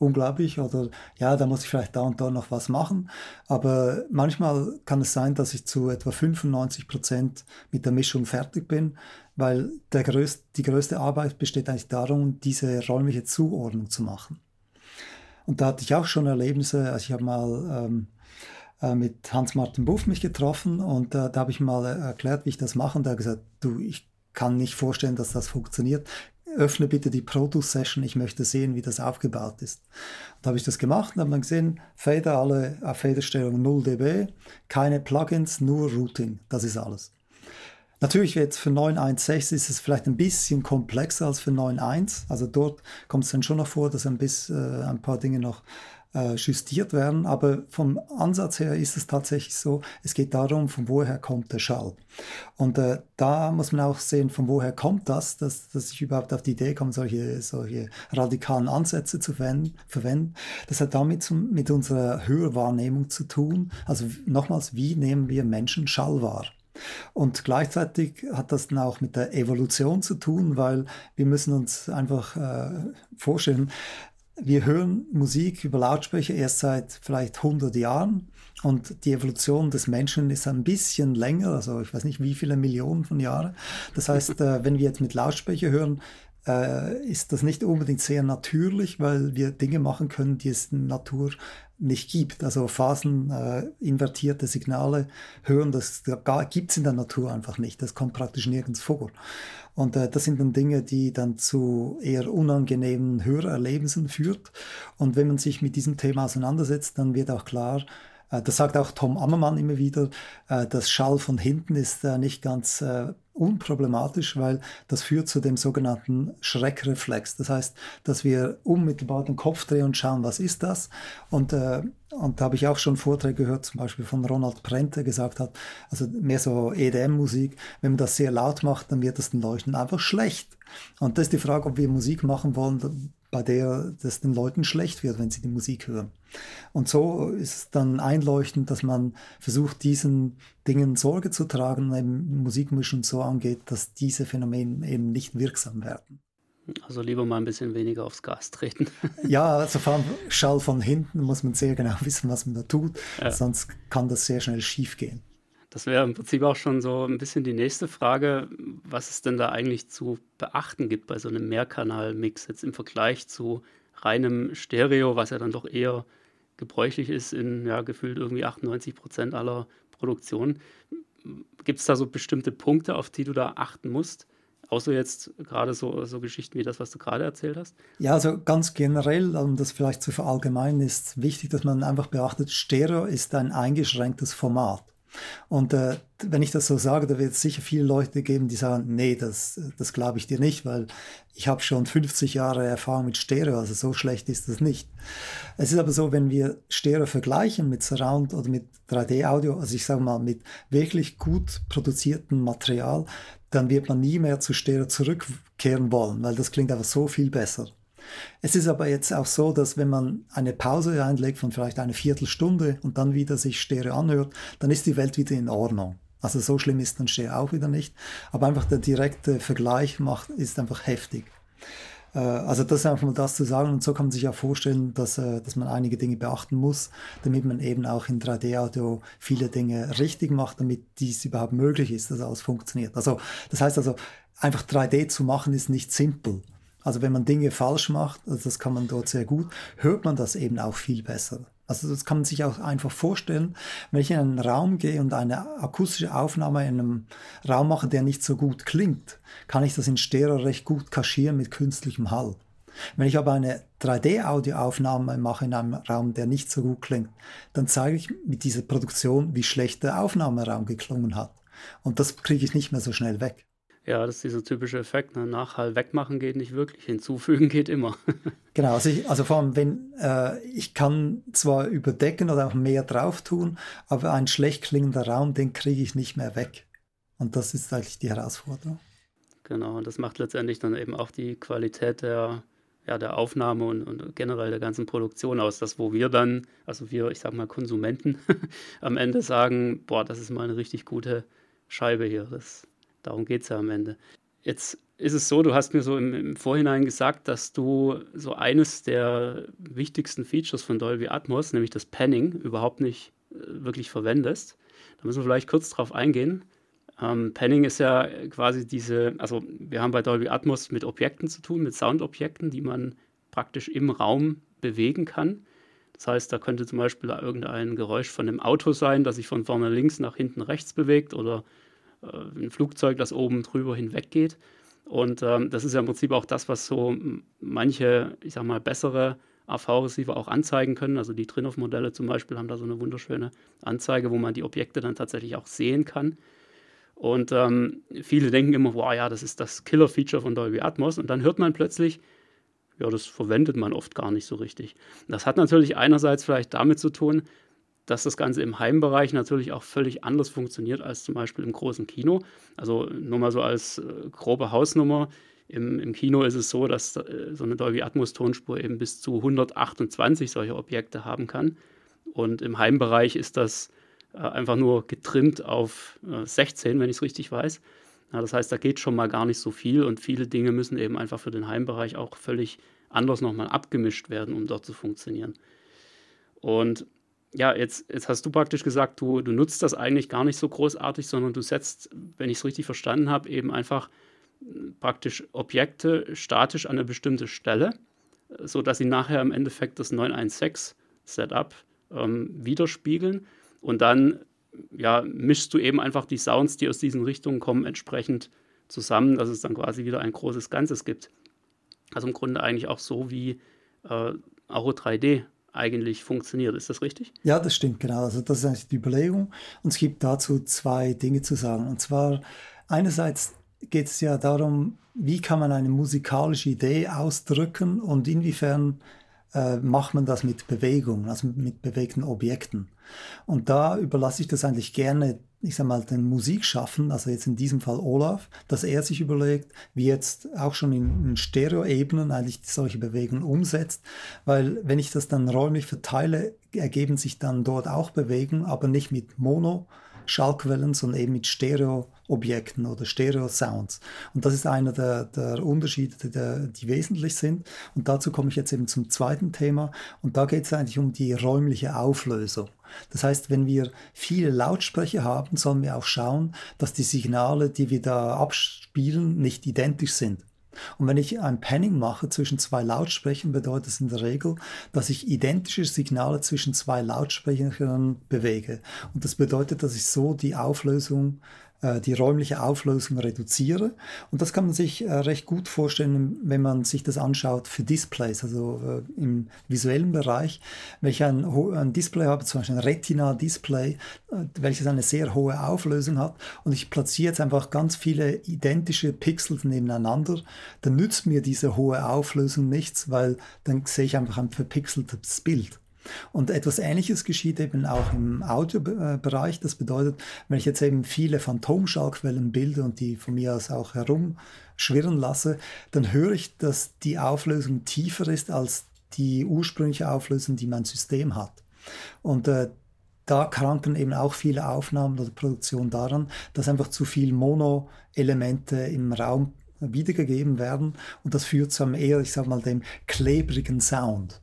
unglaublich oder ja, da muss ich vielleicht da und da noch was machen. Aber manchmal kann es sein, dass ich zu etwa 95 Prozent mit der Mischung fertig bin, weil der größte, die größte Arbeit besteht eigentlich darum, diese räumliche Zuordnung zu machen. Und da hatte ich auch schon Erlebnisse, also ich habe mal ähm, äh, mit Hans-Martin Buff mich getroffen und äh, da habe ich mal erklärt, wie ich das mache und er hat gesagt, du, ich kann nicht vorstellen, dass das funktioniert öffne bitte die Produce Session, ich möchte sehen, wie das aufgebaut ist. Da habe ich das gemacht und habe dann gesehen, Fader alle auf Faderstellung 0 dB, keine Plugins, nur Routing, das ist alles. Natürlich jetzt für 9.1.6 ist es vielleicht ein bisschen komplexer als für 9.1. Also dort kommt es dann schon noch vor, dass ein, bisschen, äh, ein paar Dinge noch äh, justiert werden. Aber vom Ansatz her ist es tatsächlich so, es geht darum, von woher kommt der Schall. Und äh, da muss man auch sehen, von woher kommt das, dass, dass ich überhaupt auf die Idee komme, solche, solche radikalen Ansätze zu verwenden. Das hat damit zum, mit unserer Hörwahrnehmung zu tun. Also nochmals, wie nehmen wir Menschen Schall wahr? Und gleichzeitig hat das dann auch mit der Evolution zu tun, weil wir müssen uns einfach äh, vorstellen, wir hören Musik über Lautsprecher erst seit vielleicht 100 Jahren und die Evolution des Menschen ist ein bisschen länger, also ich weiß nicht wie viele Millionen von Jahren. Das heißt, äh, wenn wir jetzt mit Lautsprecher hören, äh, ist das nicht unbedingt sehr natürlich, weil wir Dinge machen können, die es in Natur nicht gibt. Also phaseninvertierte äh, Signale hören, das gibt es in der Natur einfach nicht. Das kommt praktisch nirgends vor. Und äh, das sind dann Dinge, die dann zu eher unangenehmen Hörerlebnissen führt. Und wenn man sich mit diesem Thema auseinandersetzt, dann wird auch klar, äh, das sagt auch Tom Ammermann immer wieder, äh, das Schall von hinten ist äh, nicht ganz unproblematisch, weil das führt zu dem sogenannten Schreckreflex. Das heißt, dass wir unmittelbar den Kopf drehen und schauen, was ist das? Und, äh, und da habe ich auch schon Vorträge gehört, zum Beispiel von Ronald Prente gesagt hat, also mehr so EDM-Musik, wenn man das sehr laut macht, dann wird das den Leuchten einfach schlecht. Und das ist die Frage, ob wir Musik machen wollen, bei der das den Leuten schlecht wird, wenn sie die Musik hören. Und so ist es dann einleuchtend, dass man versucht, diesen Dingen Sorge zu tragen eben Musikmischen so angeht, dass diese Phänomene eben nicht wirksam werden.
Also lieber mal ein bisschen weniger aufs Gas treten.
ja, also vor allem Schall von hinten muss man sehr genau wissen, was man da tut, ja. sonst kann das sehr schnell schief gehen.
Das wäre im Prinzip auch schon so ein bisschen die nächste Frage, was es denn da eigentlich zu beachten gibt bei so einem Mehrkanal-Mix jetzt im Vergleich zu reinem Stereo, was ja dann doch eher gebräuchlich ist in ja, gefühlt irgendwie 98 Prozent aller Produktionen. Gibt es da so bestimmte Punkte, auf die du da achten musst? Außer jetzt gerade so, so Geschichten wie das, was du gerade erzählt hast?
Ja, also ganz generell, um das vielleicht zu verallgemeinern, ist wichtig, dass man einfach beachtet, Stereo ist ein eingeschränktes Format. Und äh, wenn ich das so sage, da wird es sicher viele Leute geben, die sagen, nee, das, das glaube ich dir nicht, weil ich habe schon 50 Jahre Erfahrung mit Stereo, also so schlecht ist das nicht. Es ist aber so, wenn wir Stereo vergleichen mit Surround oder mit 3D-Audio, also ich sage mal mit wirklich gut produziertem Material, dann wird man nie mehr zu Stereo zurückkehren wollen, weil das klingt einfach so viel besser. Es ist aber jetzt auch so, dass wenn man eine Pause einlegt von vielleicht eine Viertelstunde und dann wieder sich Stereo anhört, dann ist die Welt wieder in Ordnung. Also so schlimm ist dann Stereo auch wieder nicht. Aber einfach der direkte Vergleich macht, ist einfach heftig. Äh, also das ist einfach mal das zu sagen und so kann man sich auch vorstellen, dass, äh, dass man einige Dinge beachten muss, damit man eben auch in 3D-Audio viele Dinge richtig macht, damit dies überhaupt möglich ist, dass alles funktioniert. Also das heißt also, einfach 3D zu machen ist nicht simpel. Also wenn man Dinge falsch macht, also das kann man dort sehr gut, hört man das eben auch viel besser. Also das kann man sich auch einfach vorstellen, wenn ich in einen Raum gehe und eine akustische Aufnahme in einem Raum mache, der nicht so gut klingt, kann ich das in Stereo recht gut kaschieren mit künstlichem Hall. Wenn ich aber eine 3D-Audioaufnahme mache in einem Raum, der nicht so gut klingt, dann zeige ich mit dieser Produktion, wie schlecht der Aufnahmeraum geklungen hat. Und das kriege ich nicht mehr so schnell weg.
Ja, das ist dieser typische Effekt. Ne? Nachhall wegmachen geht nicht wirklich, hinzufügen geht immer.
genau, also, ich, also vor allem, wenn äh, ich kann zwar überdecken oder auch mehr drauf tun, aber ein schlecht klingender Raum, den kriege ich nicht mehr weg. Und das ist eigentlich die Herausforderung.
Genau, und das macht letztendlich dann eben auch die Qualität der, ja, der Aufnahme und, und generell der ganzen Produktion aus. Das, wo wir dann, also wir, ich sag mal Konsumenten, am Ende sagen, boah, das ist mal eine richtig gute Scheibe hier. Das Darum geht es ja am Ende. Jetzt ist es so, du hast mir so im, im, Vorhinein gesagt, dass du so eines der wichtigsten Features von Dolby Atmos, nämlich das Panning, überhaupt nicht äh, wirklich verwendest. Da müssen wir vielleicht kurz drauf eingehen. Ähm, Panning ist ja quasi diese, also wir haben bei Dolby Atmos mit Objekten zu tun, mit Soundobjekten, die man praktisch im Raum bewegen kann. Das heißt, da könnte zum Beispiel irgendein Geräusch von einem Auto sein, das sich von vorne links nach hinten rechts bewegt oder ein Flugzeug, das oben drüber hinweg geht. Und ähm, das ist ja im Prinzip auch das, was so manche, ich sag mal, bessere AV-Receiver auch anzeigen können. Also die Trinov-Modelle zum Beispiel haben da so eine wunderschöne Anzeige, wo man die Objekte dann tatsächlich auch sehen kann. Und ähm, viele denken immer, wow, ja, das ist das Killer-Feature von Dolby Atmos. Und dann hört man plötzlich, ja, das verwendet man oft gar nicht so richtig. Das hat natürlich einerseits vielleicht damit zu tun, dass das Ganze im Heimbereich natürlich auch völlig anders funktioniert als zum Beispiel im großen Kino. Also nur mal so als äh, grobe Hausnummer. Im, Im, Kino ist es so, dass äh, so eine Dolby Atmos Tonspur eben bis zu 128 solche Objekte haben kann. Und im Heimbereich ist das äh, einfach nur getrimmt auf 16, wenn ich es richtig weiß. Ja, das heißt, da geht schon mal gar nicht so viel und viele Dinge müssen eben einfach für den Heimbereich auch völlig anders nochmal abgemischt werden, um dort zu funktionieren. Und ja, jetzt, jetzt hast du praktisch gesagt, du, du nutzt das eigentlich gar nicht so großartig, sondern du setzt, wenn ich es richtig verstanden habe, eben einfach äh, praktisch Objekte statisch an eine bestimmte Stelle, sodass sie nachher im Endeffekt das 916 Setup ähm, widerspiegeln. Und dann ja, mischst du eben einfach die Sounds, die aus diesen Richtungen kommen, entsprechend zusammen, dass es dann quasi wieder ein großes Ganzes gibt. Also im Grunde eigentlich auch so, wie äh, Auro 3D eigentlich funktioniert. Ist das richtig?
Ja, das stimmt, genau. Also das ist eigentlich die Überlegung. Und es gibt dazu zwei Dinge zu sagen. Und zwar einerseits geht es ja darum, wie kann man eine musikalische Idee ausdrücken und inwiefern äh, macht man das mit Bewegung, also mit bewegten Objekten. Und da überlasse ich das eigentlich gerne, ich sag mal, den Musikschaffen, also jetzt in diesem Fall Olaf, dass er sich überlegt, wie jetzt auch schon in, in Stereo-Ebenen eigentlich solche Bewegungen umsetzt, weil wenn ich das dann räumlich verteile, ergeben sich dann dort auch Bewegungen, aber nicht mit Mono, Schallquellen, sondern eben mit Stereo-Objekten oder Stereo-Sounds. Und das ist einer der, der Unterschiede, der, die wesentlich sind. Und dazu komme ich jetzt eben zum zweiten Thema. Und da geht es eigentlich um die räumliche Auflösung. Das heißt, wenn wir viele Lautsprecher haben, sollen wir auch schauen, dass die Signale, die wir da abspielen, nicht identisch sind. Und wenn ich ein Panning mache zwischen zwei Lautsprechern, bedeutet es in der Regel, dass ich identische Signale zwischen zwei Lautsprechern bewege. Und das bedeutet, dass ich so die Auflösung die räumliche Auflösung reduziere. Und das kann man sich äh, recht gut vorstellen, wenn man sich das anschaut für Displays, also äh, im visuellen Bereich. Wenn ich ein, ein Display habe, zum Beispiel ein Retina-Display, welches eine sehr hohe Auflösung hat, und ich platziere jetzt einfach ganz viele identische Pixels nebeneinander, dann nützt mir diese hohe Auflösung nichts, weil dann sehe ich einfach ein verpixeltes Bild. Und etwas Ähnliches geschieht eben auch im Audiobereich. Das bedeutet, wenn ich jetzt eben viele Phantomschallquellen bilde und die von mir aus auch herumschwirren lasse, dann höre ich, dass die Auflösung tiefer ist als die ursprüngliche Auflösung, die mein System hat. Und äh, da kranken eben auch viele Aufnahmen oder Produktionen daran, dass einfach zu viel Mono-Elemente im Raum wiedergegeben werden und das führt zu einem eher, ich sag mal, dem klebrigen Sound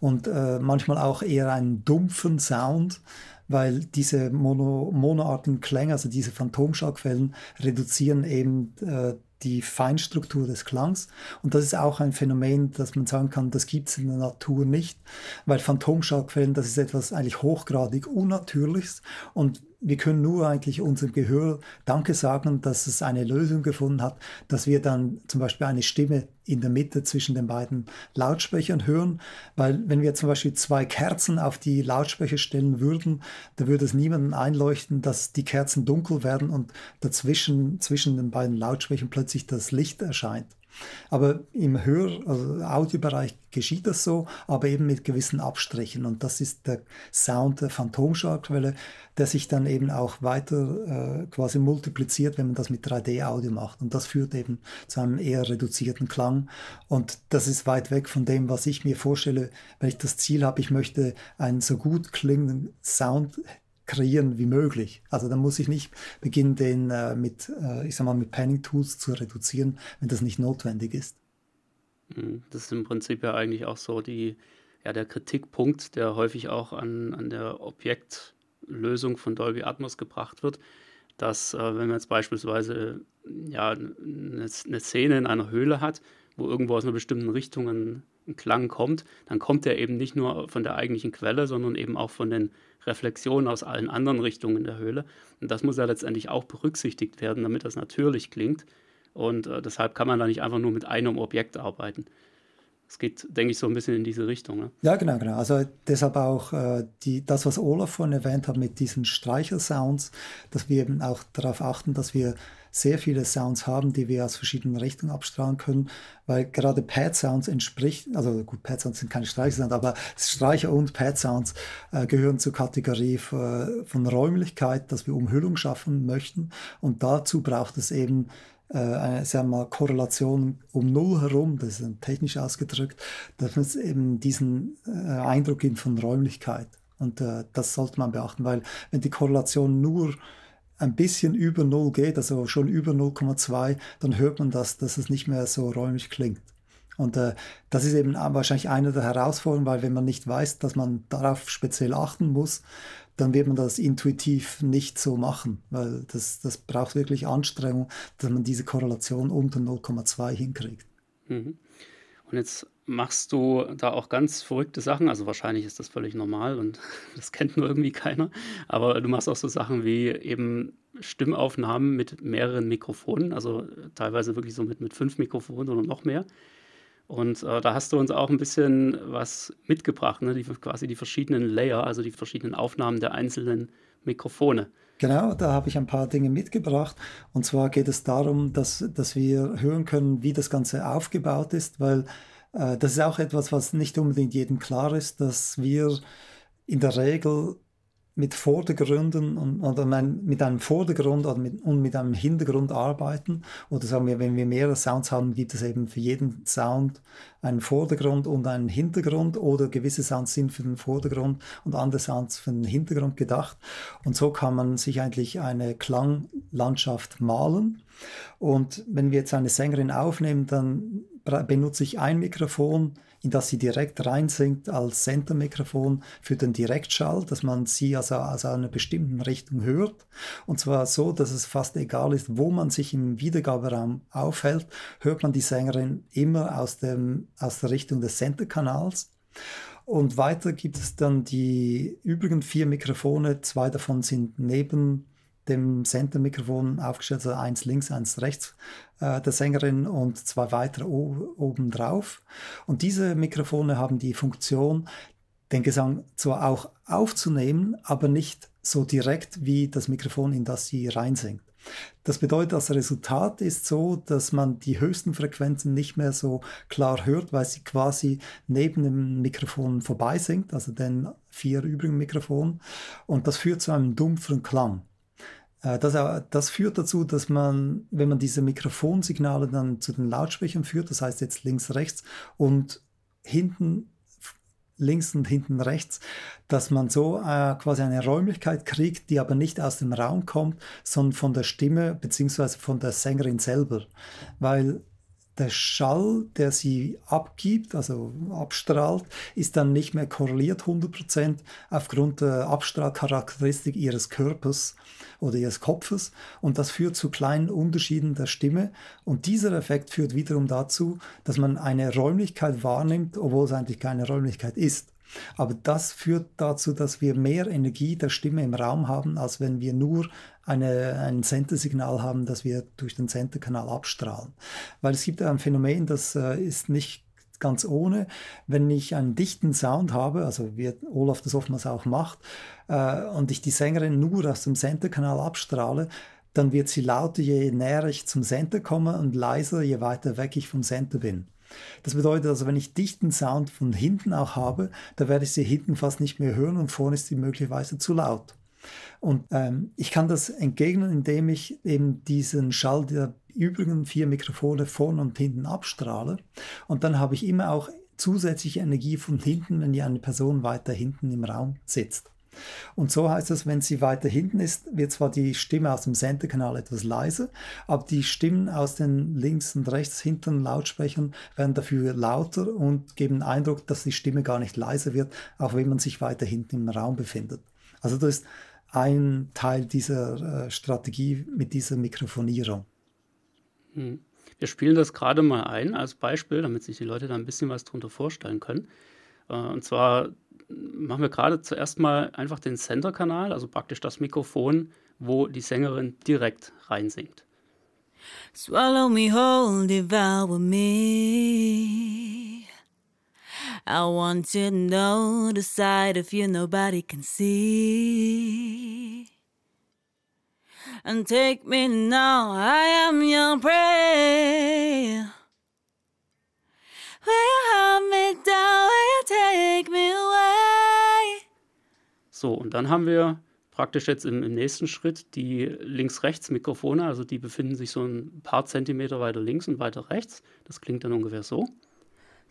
und äh, manchmal auch eher einen dumpfen Sound, weil diese mono, monoartigen Klänge, also diese Phantomschallquellen, reduzieren eben äh, die Feinstruktur des Klangs. Und das ist auch ein Phänomen, dass man sagen kann, das gibt es in der Natur nicht, weil Phantomschallquellen, das ist etwas eigentlich hochgradig Unnatürliches. Und wir können nur eigentlich unserem Gehör Danke sagen, dass es eine Lösung gefunden hat, dass wir dann zum Beispiel eine Stimme in der Mitte zwischen den beiden Lautsprechern hören, weil wenn wir zum Beispiel zwei Kerzen auf die Lautsprecher stellen würden, da würde es niemanden einleuchten, dass die Kerzen dunkel werden und dazwischen zwischen den beiden Lautsprechern plötzlich das Licht erscheint. Aber im Hör-, also Audiobereich geschieht das so, aber eben mit gewissen Abstrichen. Und das ist der Sound der Phantomschallquelle, der sich dann eben auch weiter äh, quasi multipliziert, wenn man das mit 3D-Audio macht. Und das führt eben zu einem eher reduzierten Klang. Und das ist weit weg von dem, was ich mir vorstelle, wenn ich das Ziel habe, ich möchte einen so gut klingenden Sound kreieren wie möglich. Also da muss ich nicht beginnen, den äh, mit, äh, ich sag mal, mit Panning Tools zu reduzieren, wenn das nicht notwendig ist.
Mhm. Das ist im Prinzip ja eigentlich auch so die, ja, der Kritikpunkt, der häufig auch an, an der Objektlösung von Dolby Atmos gebracht wird, dass äh, wenn man jetzt beispielsweise ja, eine, eine Szene in einer Höhle hat, wo irgendwo aus einer bestimmten Richtung ein, ein Klang kommt, dann kommt der eben nicht nur von der eigentlichen Quelle, sondern eben auch von den Reflexionen aus allen anderen Richtungen der Höhle. Und das muss ja letztendlich auch berücksichtigt werden, damit das natürlich klingt. Und äh, deshalb kann man da nicht einfach nur mit einem Objekt arbeiten. Es geht, denke ich, so ein bisschen in diese Richtung. Ne?
Ja, genau, genau. Also deshalb auch äh, die, das, was Olaf vorhin erwähnt hat mit diesen Streichersounds, dass wir eben auch darauf achten, dass wir sehr viele Sounds haben, die wir aus verschiedenen Richtungen abstrahlen können, weil gerade Pad-Sounds entspricht, also gut, Pad-Sounds sind keine Streicher, aber Streicher und Pad-Sounds äh, gehören zur Kategorie von, von Räumlichkeit, dass wir Umhüllung schaffen möchten und dazu braucht es eben äh, eine sagen wir mal, Korrelation um Null herum, das ist technisch ausgedrückt, dass es eben diesen äh, Eindruck gibt von Räumlichkeit. Und äh, das sollte man beachten, weil wenn die Korrelation nur ein bisschen über 0 geht, also schon über 0,2, dann hört man das, dass es nicht mehr so räumlich klingt. Und äh, das ist eben wahrscheinlich eine der Herausforderungen, weil wenn man nicht weiß, dass man darauf speziell achten muss, dann wird man das intuitiv nicht so machen, weil das, das braucht wirklich Anstrengung, dass man diese Korrelation unter 0,2 hinkriegt.
Mhm. Und jetzt machst du da auch ganz verrückte Sachen. Also wahrscheinlich ist das völlig normal und das kennt nur irgendwie keiner. Aber du machst auch so Sachen wie eben Stimmaufnahmen mit mehreren Mikrofonen, also teilweise wirklich so mit, mit fünf Mikrofonen oder noch mehr. Und äh, da hast du uns auch ein bisschen was mitgebracht, ne? die, quasi die verschiedenen Layer, also die verschiedenen Aufnahmen der einzelnen Mikrofone.
Genau, da habe ich ein paar Dinge mitgebracht. Und zwar geht es darum, dass, dass wir hören können, wie das Ganze aufgebaut ist, weil äh, das ist auch etwas, was nicht unbedingt jedem klar ist, dass wir in der Regel mit Vordergründen und, oder mit einem Vordergrund oder mit, und mit einem Hintergrund arbeiten. Oder sagen wir, wenn wir mehrere Sounds haben, gibt es eben für jeden Sound einen Vordergrund und einen Hintergrund oder gewisse Sounds sind für den Vordergrund und andere Sounds für den Hintergrund gedacht. Und so kann man sich eigentlich eine Klanglandschaft malen. Und wenn wir jetzt eine Sängerin aufnehmen, dann benutze ich ein Mikrofon, in das sie direkt reinsingt als Center-Mikrofon für den Direktschall, dass man sie also aus einer bestimmten Richtung hört. Und zwar so, dass es fast egal ist, wo man sich im Wiedergaberaum aufhält, hört man die Sängerin immer aus, dem, aus der Richtung des Center-Kanals. Und weiter gibt es dann die übrigen vier Mikrofone. Zwei davon sind neben dem Center-Mikrofon aufgestellt, also eins links, eins rechts äh, der Sängerin und zwei weitere oben drauf. Und diese Mikrofone haben die Funktion, den Gesang zwar auch aufzunehmen, aber nicht so direkt wie das Mikrofon, in das sie reinsingt. Das bedeutet, das Resultat ist so, dass man die höchsten Frequenzen nicht mehr so klar hört, weil sie quasi neben dem Mikrofon vorbei singt, also den vier übrigen Mikrofonen. Und das führt zu einem dumpferen Klang. Äh, das, das, führt dazu, dass man, wenn man diese Mikrofonsignale dann zu den Lautsprechern führt, das heißt jetzt links, rechts und hinten links und hinten rechts, dass man so äh, quasi eine Räumlichkeit kriegt, die aber nicht aus dem Raum kommt, sondern von der Stimme beziehungsweise von der Sängerin selber. Weil der Schall, der sie abgibt, also abstrahlt, ist dann nicht mehr korreliert 100% aufgrund der Abstrahlcharakteristik ihres Körpers oder ihres Kopfes und das führt zu kleinen Unterschieden der Stimme und dieser Effekt führt wiederum dazu, dass man eine Räumlichkeit wahrnimmt, obwohl es eigentlich keine Räumlichkeit ist. Aber das führt dazu, dass wir mehr Energie der Stimme im Raum haben, als wenn wir nur eine, ein Center-Signal haben, das wir durch den Center-Kanal abstrahlen. Weil es gibt ein Phänomen, das äh, ist nicht ganz ohne. Wenn ich einen dichten Sound habe, also wie Olaf das oftmals auch macht, äh, und ich die Sängerin nur aus dem Center-Kanal abstrahle, dann wird sie lauter, je näher ich zum Center komme und leiser, je weiter weg ich vom Center bin. Das bedeutet also, wenn ich dichten Sound von hinten auch habe, da werde ich sie hinten fast nicht mehr hören und vorne ist sie möglicherweise zu laut. Und ähm, ich kann das entgegnen, indem ich eben diesen Schall der übrigen vier Mikrofone vorne und hinten abstrahle. Und dann habe ich immer auch zusätzliche Energie von hinten, wenn die eine Person weiter hinten im Raum sitzt. Und so heißt es, wenn sie weiter hinten ist, wird zwar die Stimme aus dem Center-Kanal etwas leiser, aber die Stimmen aus den links und rechts hinteren Lautsprechern werden dafür lauter und geben den Eindruck, dass die Stimme gar nicht leiser wird, auch wenn man sich weiter hinten im Raum befindet. Also das ist ein Teil dieser äh, Strategie mit dieser Mikrofonierung.
Hm. Wir spielen das gerade mal ein als Beispiel, damit sich die Leute da ein bisschen was drunter vorstellen können. Äh, und zwar machen wir gerade zuerst mal einfach den Center-Kanal, also praktisch das Mikrofon, wo die Sängerin direkt reinsingt. Swallow me whole, devour me. I want to know the side of you nobody can see. And take me now, I am your prey. Will you hold me down, will you take me away? So, und dann haben wir praktisch jetzt im, im nächsten Schritt die Links-Rechts-Mikrofone, also die befinden sich so ein paar Zentimeter weiter links und weiter rechts. Das klingt dann ungefähr so.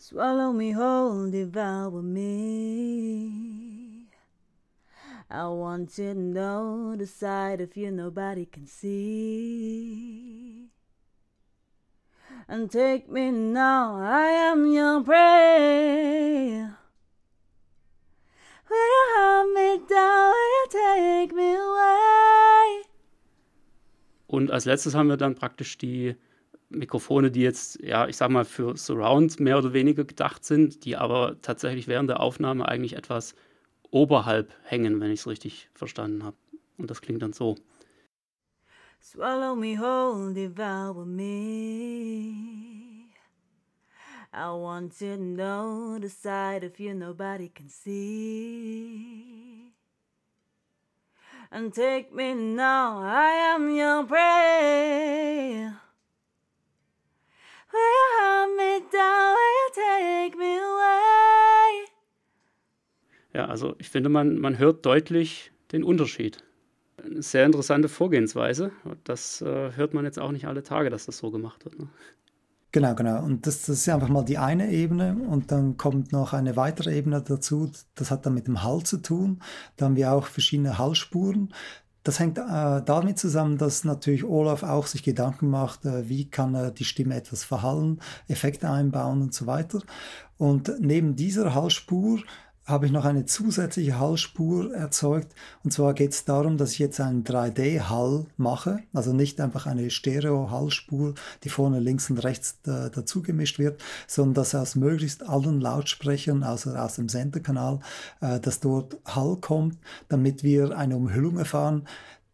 Swallow me whole, devour me. I want to know the side of you nobody can see. And take me now, I am your prey. Will you hold me down, will you take me away? Und als letztes haben wir dann praktisch die Mikrofone, die jetzt, ja, ich sag mal, für Surround mehr oder weniger gedacht sind, die aber tatsächlich während der Aufnahme eigentlich etwas oberhalb hängen, wenn ich es richtig verstanden habe. Und das klingt dann so. Swallow me whole, devour me. I want to know the side of you nobody can see. And take me now, I am your prey. Will you hold me down, will you take me away? Ja, also ich finde, man, man hört deutlich den Unterschied. Eine sehr interessante Vorgehensweise. Das äh, hört man jetzt auch nicht alle Tage, dass das so gemacht wird. Ne?
Genau, genau. Und das, das ist einfach mal die eine Ebene und dann kommt noch eine weitere Ebene dazu. Das hat dann mit dem Hall zu tun. Da haben wir auch verschiedene Hallspuren. Das hängt äh, damit zusammen, dass natürlich Olaf auch sich Gedanken macht, äh, wie kann er die Stimme etwas verhallen, Effekte einbauen und so weiter. Und neben dieser Hallspur habe ich noch eine zusätzliche Hallspur erzeugt. Und zwar geht es darum, dass ich jetzt einen 3D-Hall mache, also nicht einfach eine Stereo-Hallspur, die vorne links und rechts da, dazu gemischt wird, sondern dass aus möglichst allen Lautsprechern, also aus dem Senderkanal, äh, dass dort Hall kommt, damit wir eine Umhüllung erfahren,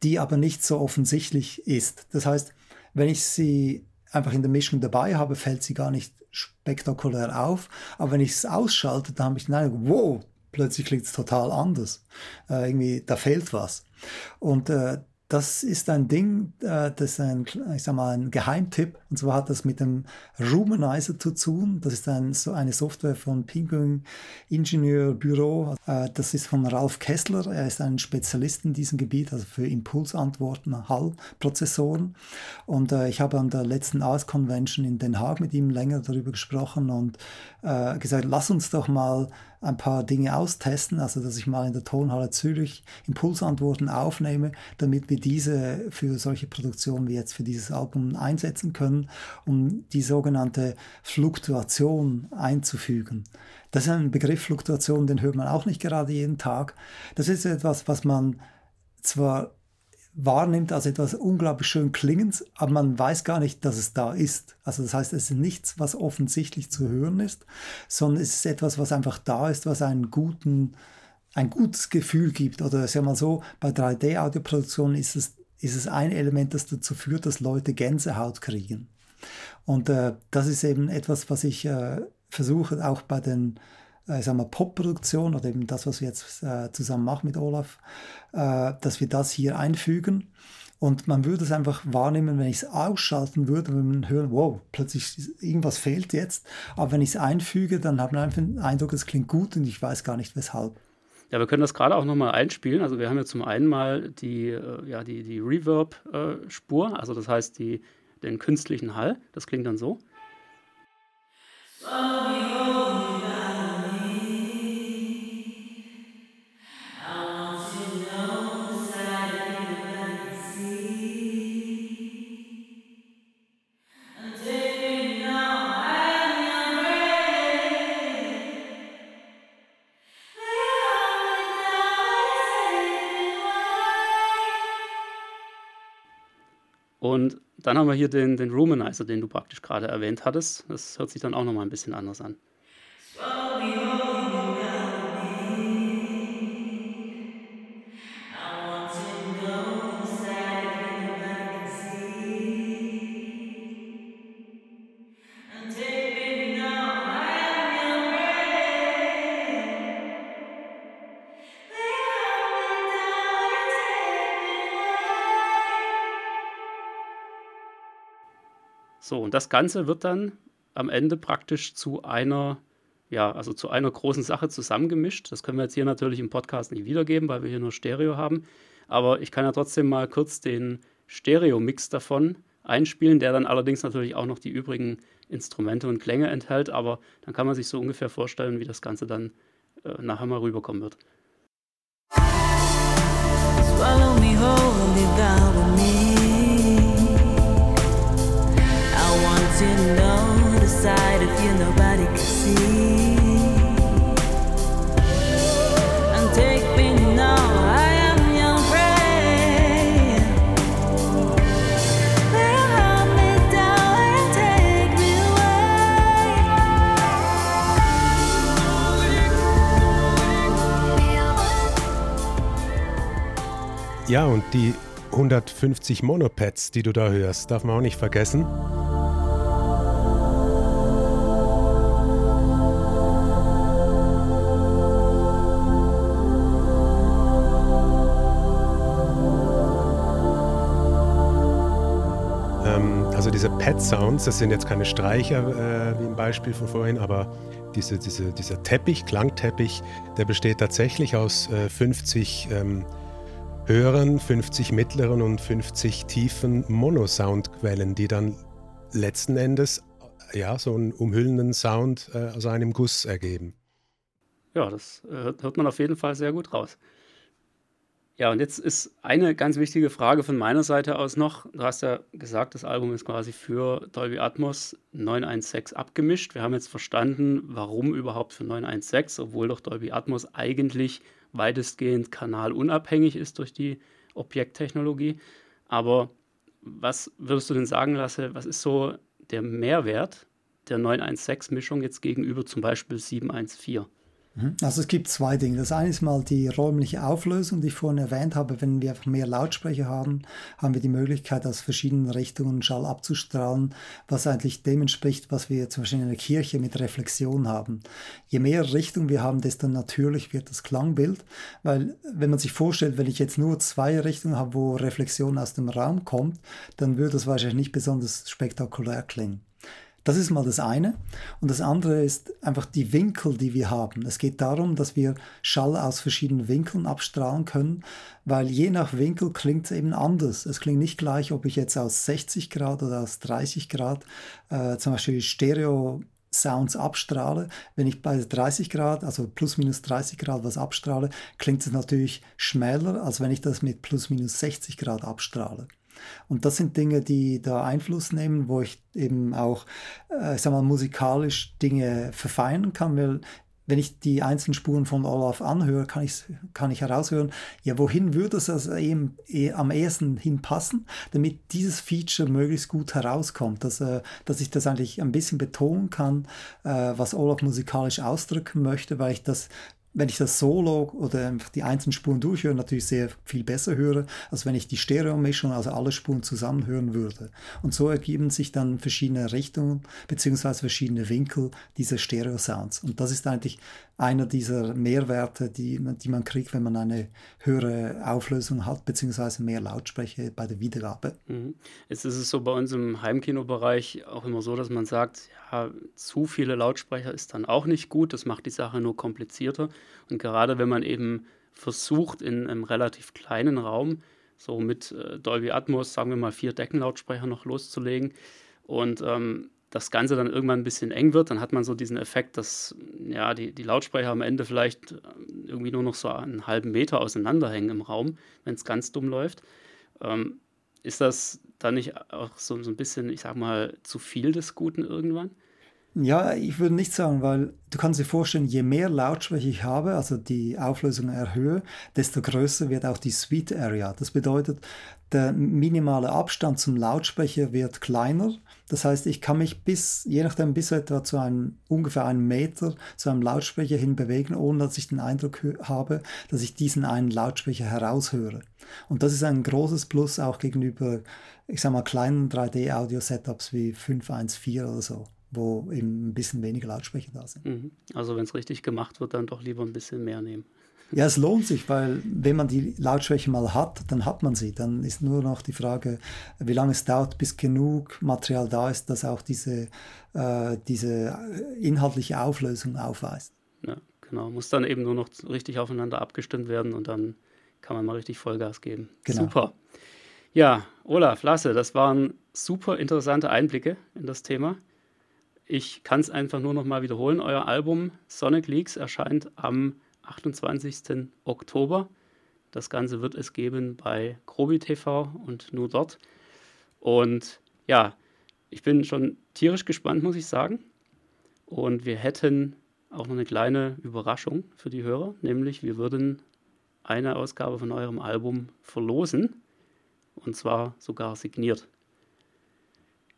die aber nicht so offensichtlich ist. Das heißt, wenn ich sie einfach in der Mischung dabei habe, fällt sie gar nicht spektakulär auf. Aber wenn ich es ausschalte, dann habe ich den Eindruck, wow, plötzlich klingt es total anders. Äh, irgendwie, da fehlt was. Und äh, das ist ein Ding, äh, das ist ein, ich sag mal, ein Geheimtipp. Und zwar hat das mit dem Rumanizer zu tun. Das ist ein, so eine Software von Penguin Ingenieurbüro. Äh, das ist von Ralf Kessler. Er ist ein Spezialist in diesem Gebiet, also für Impulsantworten, Hall-Prozessoren. Und äh, ich habe an der letzten AS Convention in Den Haag mit ihm länger darüber gesprochen und gesagt, lass uns doch mal ein paar Dinge austesten, also dass ich mal in der Tonhalle Zürich Impulsantworten aufnehme, damit wir diese für solche Produktionen wie jetzt für dieses Album einsetzen können, um die sogenannte Fluktuation einzufügen. Das ist ein Begriff Fluktuation, den hört man auch nicht gerade jeden Tag. Das ist etwas, was man zwar wahrnimmt als etwas unglaublich schön klingendes, aber man weiß gar nicht, dass es da ist. Also das heißt, es ist nichts, was offensichtlich zu hören ist, sondern es ist etwas, was einfach da ist, was einen guten, ein gutes Gefühl gibt. Oder sagen wir mal so, bei 3D-Audioproduktion ist es, ist es ein Element, das dazu führt, dass Leute Gänsehaut kriegen. Und äh, das ist eben etwas, was ich äh, versuche, auch bei den äh, ich sag mal, Pop-Produktion oder eben das, was wir jetzt äh, zusammen machen mit Olaf, äh, dass wir das hier einfügen. Und man würde es einfach wahrnehmen, wenn ich es ausschalten würde, wenn man hören, wow, plötzlich irgendwas fehlt jetzt. Aber wenn ich es einfüge, dann hat man einfach den Eindruck, es klingt gut und ich weiß gar nicht weshalb.
Ja, wir können das gerade auch nochmal einspielen. Also wir haben ja zum einen mal die, äh, ja, die, die Reverb-Spur, also das heißt die, den künstlichen Hall. Das klingt dann so. Und dann haben wir hier den, den Rumanizer, den du praktisch gerade erwähnt hattest. Das hört sich dann auch nochmal ein bisschen anders an. So, und das Ganze wird dann am Ende praktisch zu einer, ja, also zu einer großen Sache zusammengemischt. Das können wir jetzt hier natürlich im Podcast nicht wiedergeben, weil wir hier nur Stereo haben. Aber ich kann ja trotzdem mal kurz den Stereo-Mix davon einspielen, der dann allerdings natürlich auch noch die übrigen Instrumente und Klänge enthält. Aber dann kann man sich so ungefähr vorstellen, wie das Ganze dann äh, nachher mal rüberkommen wird. Swallow me whole,
Ja, und die 150 Monopads, die du da hörst, darf man auch nicht vergessen. Diese Pad-Sounds, das sind jetzt keine Streicher äh, wie im Beispiel von vorhin, aber diese, diese, dieser Teppich, Klangteppich, der besteht tatsächlich aus äh, 50 ähm, höheren, 50 mittleren und 50 tiefen Monosoundquellen, die dann letzten Endes äh, ja, so einen umhüllenden Sound äh, aus einem Guss ergeben.
Ja, das äh, hört man auf jeden Fall sehr gut raus. Ja, und jetzt ist eine ganz wichtige Frage von meiner Seite aus noch. Du hast ja gesagt, das Album ist quasi für Dolby Atmos 916 abgemischt. Wir haben jetzt verstanden, warum überhaupt für 916, obwohl doch Dolby Atmos eigentlich weitestgehend kanalunabhängig ist durch die Objekttechnologie. Aber was würdest du denn sagen, Lasse, was ist so der Mehrwert der 916-Mischung jetzt gegenüber zum Beispiel 714?
Mhm. Also es gibt zwei Dinge. Das eine ist mal die räumliche Auflösung, die ich vorhin erwähnt habe. Wenn wir einfach mehr Lautsprecher haben, haben wir die Möglichkeit, aus verschiedenen Richtungen Schall abzustrahlen, was eigentlich dem entspricht, was wir zum Beispiel in der Kirche mit Reflexion haben. Je mehr Richtungen wir haben, desto natürlich wird das Klangbild, weil wenn man sich vorstellt, wenn ich jetzt nur zwei Richtungen habe, wo Reflexion aus dem Raum kommt, dann würde das wahrscheinlich nicht besonders spektakulär klingen. Das ist mal das eine. Und das andere ist einfach die Winkel, die wir haben. Es geht darum, dass wir Schall aus verschiedenen Winkeln abstrahlen können, weil je nach Winkel klingt es eben anders. Es klingt nicht gleich, ob ich jetzt aus 60 Grad oder aus 30 Grad äh, zum Beispiel Stereo Sounds abstrahle. Wenn ich bei 30 Grad, also plus minus 30 Grad was abstrahle, klingt es natürlich schmäler, als wenn ich das mit plus minus 60 Grad abstrahle. Und das sind Dinge, die da Einfluss nehmen, wo ich eben auch, äh, sag mal, musikalisch Dinge verfeinern kann, weil wenn ich die einzelnen Spuren von Olaf anhöre, kann ich, kann ich heraushören, ja, wohin würde es also eben, eh, am ehesten hinpassen, damit dieses Feature möglichst gut herauskommt, dass, äh, dass ich das eigentlich ein bisschen betonen kann, äh, was Olaf musikalisch ausdrücken möchte, weil ich das wenn ich das Solo oder einfach die einzelnen Spuren durchhöre, natürlich sehr viel besser höre, als wenn ich die Stereo-Mischung, also alle Spuren zusammen hören würde. Und so ergeben sich dann verschiedene Richtungen beziehungsweise verschiedene Winkel dieser Stereo-Sounds. Und das ist eigentlich einer dieser Mehrwerte, die, die man kriegt, wenn man eine höhere Auflösung hat, beziehungsweise mehr Lautsprecher bei der Wiedergabe.
Mhm. Jetzt ist es so bei uns im Heimkinobereich auch immer so, dass man sagt, ja, zu viele Lautsprecher ist dann auch nicht gut, das macht die Sache nur komplizierter. Und gerade wenn man eben versucht, in einem relativ kleinen Raum, so mit äh, Dolby Atmos, sagen wir mal vier Deckenlautsprecher noch loszulegen und ähm, das Ganze dann irgendwann ein bisschen eng wird, dann hat man so diesen Effekt, dass ja, die, die Lautsprecher am Ende vielleicht äh, irgendwie nur noch so einen halben Meter auseinanderhängen im Raum, wenn es ganz dumm läuft. Ähm, ist das dann nicht auch so, so ein bisschen, ich sag mal, zu viel des Guten irgendwann?
Ja, ich würde nicht sagen, weil du kannst dir vorstellen, je mehr Lautsprecher ich habe, also die Auflösung erhöhe, desto größer wird auch die Suite Area. Das bedeutet, der minimale Abstand zum Lautsprecher wird kleiner. Das heißt, ich kann mich bis, je nachdem, bis etwa zu einem ungefähr einen Meter zu einem Lautsprecher hin bewegen, ohne dass ich den Eindruck habe, dass ich diesen einen Lautsprecher heraushöre. Und das ist ein großes Plus auch gegenüber, ich sag mal, kleinen 3D-Audio-Setups wie 514 oder so wo eben ein bisschen weniger Lautsprecher da sind. Mhm.
Also wenn es richtig gemacht wird, dann doch lieber ein bisschen mehr nehmen.
Ja, es lohnt sich, weil wenn man die Lautsprecher mal hat, dann hat man sie. Dann ist nur noch die Frage, wie lange es dauert, bis genug Material da ist, das auch diese, äh, diese inhaltliche Auflösung aufweist.
Ja, genau. Muss dann eben nur noch richtig aufeinander abgestimmt werden und dann kann man mal richtig Vollgas geben. Genau. Super. Ja, Olaf, Lasse, das waren super interessante Einblicke in das Thema. Ich kann es einfach nur noch mal wiederholen. Euer Album Sonic Leaks erscheint am 28. Oktober. Das Ganze wird es geben bei Grobi TV und nur dort. Und ja, ich bin schon tierisch gespannt, muss ich sagen. Und wir hätten auch noch eine kleine Überraschung für die Hörer, nämlich wir würden eine Ausgabe von eurem Album verlosen. Und zwar sogar signiert.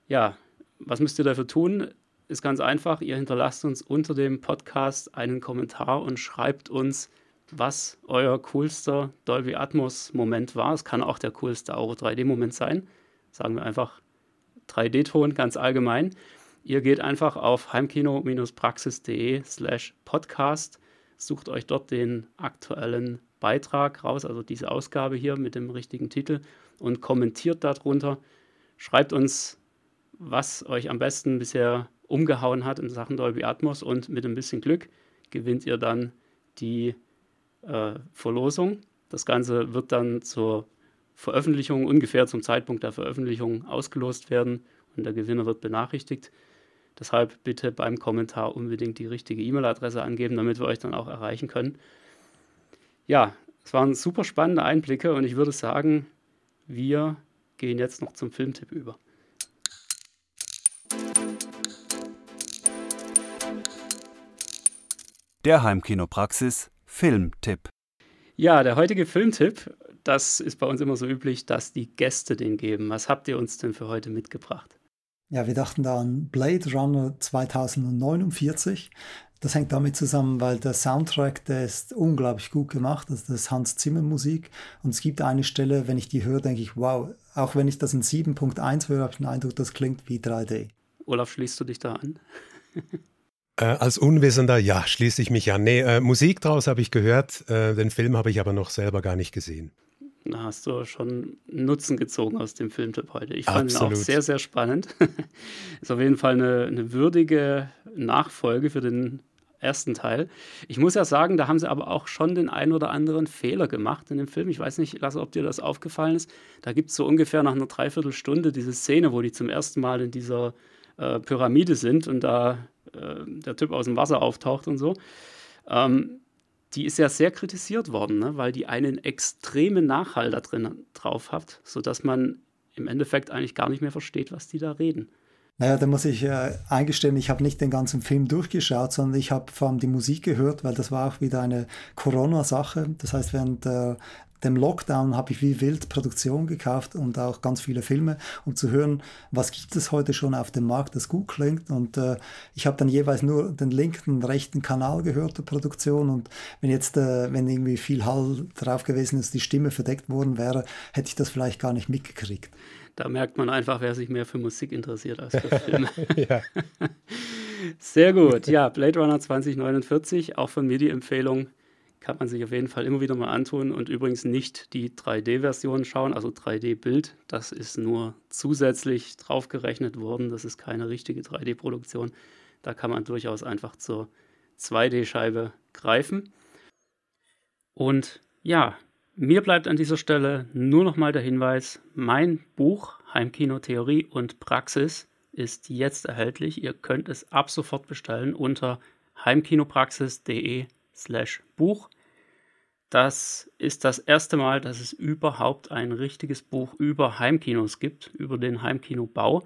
Ja, was müsst ihr dafür tun? Ist ganz einfach. Ihr hinterlasst uns unter dem Podcast einen Kommentar und schreibt uns was euer coolster Dolby Atmos Moment war. Es kann auch der coolste Auro 3D Moment sein. Sagen wir einfach 3D-Ton ganz allgemein. Ihr geht einfach auf heimkino-praxis.de slash podcast, sucht euch dort den aktuellen Beitrag raus, also diese Ausgabe hier mit dem richtigen Titel und kommentiert darunter. Schreibt uns, was euch am besten bisher umgehauen hat in Sachen Dolby Atmos und mit ein bisschen Glück gewinnt ihr dann die äh, Verlosung. Das Ganze wird dann zur Veröffentlichung, ungefähr zum Zeitpunkt der Veröffentlichung ausgelost werden und der Gewinner wird benachrichtigt. Deshalb bitte beim Kommentar unbedingt die richtige E-Mail-Adresse angeben, damit wir euch dann auch erreichen können. Ja, es waren super spannende Einblicke und ich würde sagen, wir gehen jetzt noch zum Filmtipp über.
Der Heimkinopraxis Filmtipp.
Ja, der heutige Filmtipp, das ist bei uns immer so üblich, dass die Gäste den geben. Was habt ihr uns denn für heute mitgebracht?
Ja, wir dachten da an Blade Runner 2049. Das hängt damit zusammen, weil der Soundtrack, der ist unglaublich gut gemacht. Also das ist Hans Zimmer Musik. Und es gibt eine Stelle, wenn ich die höre, denke ich, wow, auch wenn ich das in 7.1 höre, habe ich den Eindruck, das klingt wie 3D.
Olaf, schließt du dich da an?
äh, als Unwissender, ja, schließe ich mich an. Nee, äh, Musik draus habe ich gehört, äh, den Film habe ich aber noch selber gar nicht gesehen.
Da hast du schon Nutzen gezogen aus dem Filmtipp heute. Ich fand Absolut. ihn auch sehr, sehr spannend. Ist auf jeden Fall eine, eine würdige Nachfolge für den ersten Teil. Ich muss ja sagen, da haben sie aber auch schon den ein oder anderen Fehler gemacht in dem Film. Ich weiß nicht, Lasse, ob dir das aufgefallen ist. Da gibt es so ungefähr nach einer Dreiviertelstunde diese Szene, wo die zum ersten Mal in dieser äh, Pyramide sind und da äh, der Typ aus dem Wasser auftaucht und so. Ähm, die ist ja sehr kritisiert worden, ne? weil die einen extremen Nachhall da drin drauf hat, sodass man im Endeffekt eigentlich gar nicht mehr versteht, was die da reden.
Naja, da muss ich äh, eingestehen, ich habe nicht den ganzen Film durchgeschaut, sondern ich habe vor allem die Musik gehört, weil das war auch wieder eine Corona-Sache. Das heißt, während der dem Lockdown habe ich wie wild Produktion gekauft und auch ganz viele Filme, um zu hören, was gibt es heute schon auf dem Markt, das gut klingt. Und äh, ich habe dann jeweils nur den linken, rechten Kanal gehört der Produktion. Und wenn jetzt, äh, wenn irgendwie viel Hall drauf gewesen ist, die Stimme verdeckt worden wäre, hätte ich das vielleicht gar nicht mitgekriegt.
Da merkt man einfach, wer sich mehr für Musik interessiert als für Filme. Sehr gut. Ja, Blade Runner 2049, auch von mir die Empfehlung kann man sich auf jeden Fall immer wieder mal antun und übrigens nicht die 3D-Version schauen, also 3D-Bild. Das ist nur zusätzlich draufgerechnet worden. Das ist keine richtige 3D-Produktion. Da kann man durchaus einfach zur 2D-Scheibe greifen. Und ja, mir bleibt an dieser Stelle nur noch mal der Hinweis, mein Buch Heimkino Theorie und Praxis ist jetzt erhältlich. Ihr könnt es ab sofort bestellen unter heimkinopraxis.de slash Buch. Das ist das erste Mal, dass es überhaupt ein richtiges Buch über Heimkinos gibt, über den Heimkinobau.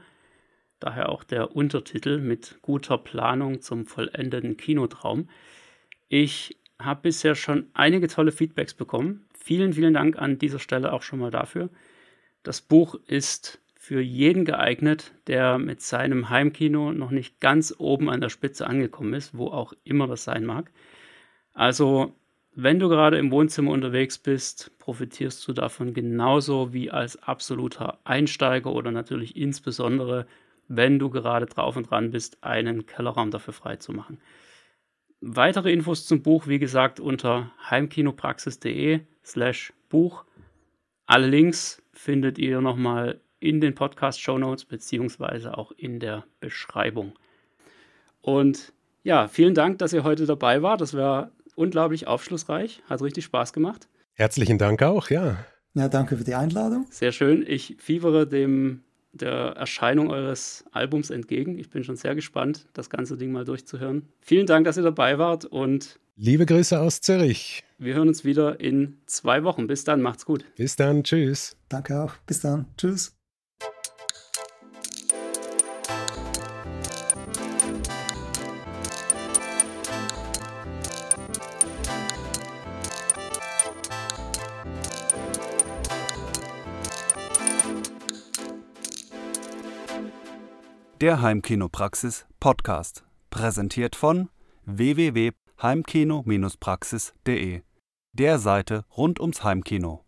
Daher auch der Untertitel mit guter Planung zum vollendeten Kinotraum. Ich habe bisher schon einige tolle Feedbacks bekommen. Vielen, vielen Dank an dieser Stelle auch schon mal dafür. Das Buch ist für jeden geeignet, der mit seinem Heimkino noch nicht ganz oben an der Spitze angekommen ist, wo auch immer das sein mag. Also wenn du gerade im Wohnzimmer unterwegs bist, profitierst du davon genauso wie als absoluter Einsteiger oder natürlich insbesondere, wenn du gerade drauf und dran bist, einen Kellerraum dafür freizumachen. Weitere Infos zum Buch, wie gesagt, unter heimkinopraxis.de slash Buch. Alle Links findet ihr nochmal in den Podcast-Show Notes beziehungsweise auch in der Beschreibung. Und ja, vielen Dank, dass ihr heute dabei wart. Das war unglaublich aufschlussreich, hat richtig Spaß gemacht.
Herzlichen Dank auch, ja.
Ja, danke für die Einladung.
Sehr schön. Ich fiebere dem der Erscheinung eures Albums entgegen. Ich bin schon sehr gespannt, das ganze Ding mal durchzuhören. Vielen Dank, dass ihr dabei wart und
liebe Grüße aus Zürich.
Wir hören uns wieder in zwei Wochen. Bis dann, macht's gut.
Bis dann, tschüss.
Danke auch. Bis dann, tschüss.
Der Heimkinopraxis Podcast, präsentiert von www.heimkino-praxis.de der Seite rund ums Heimkino.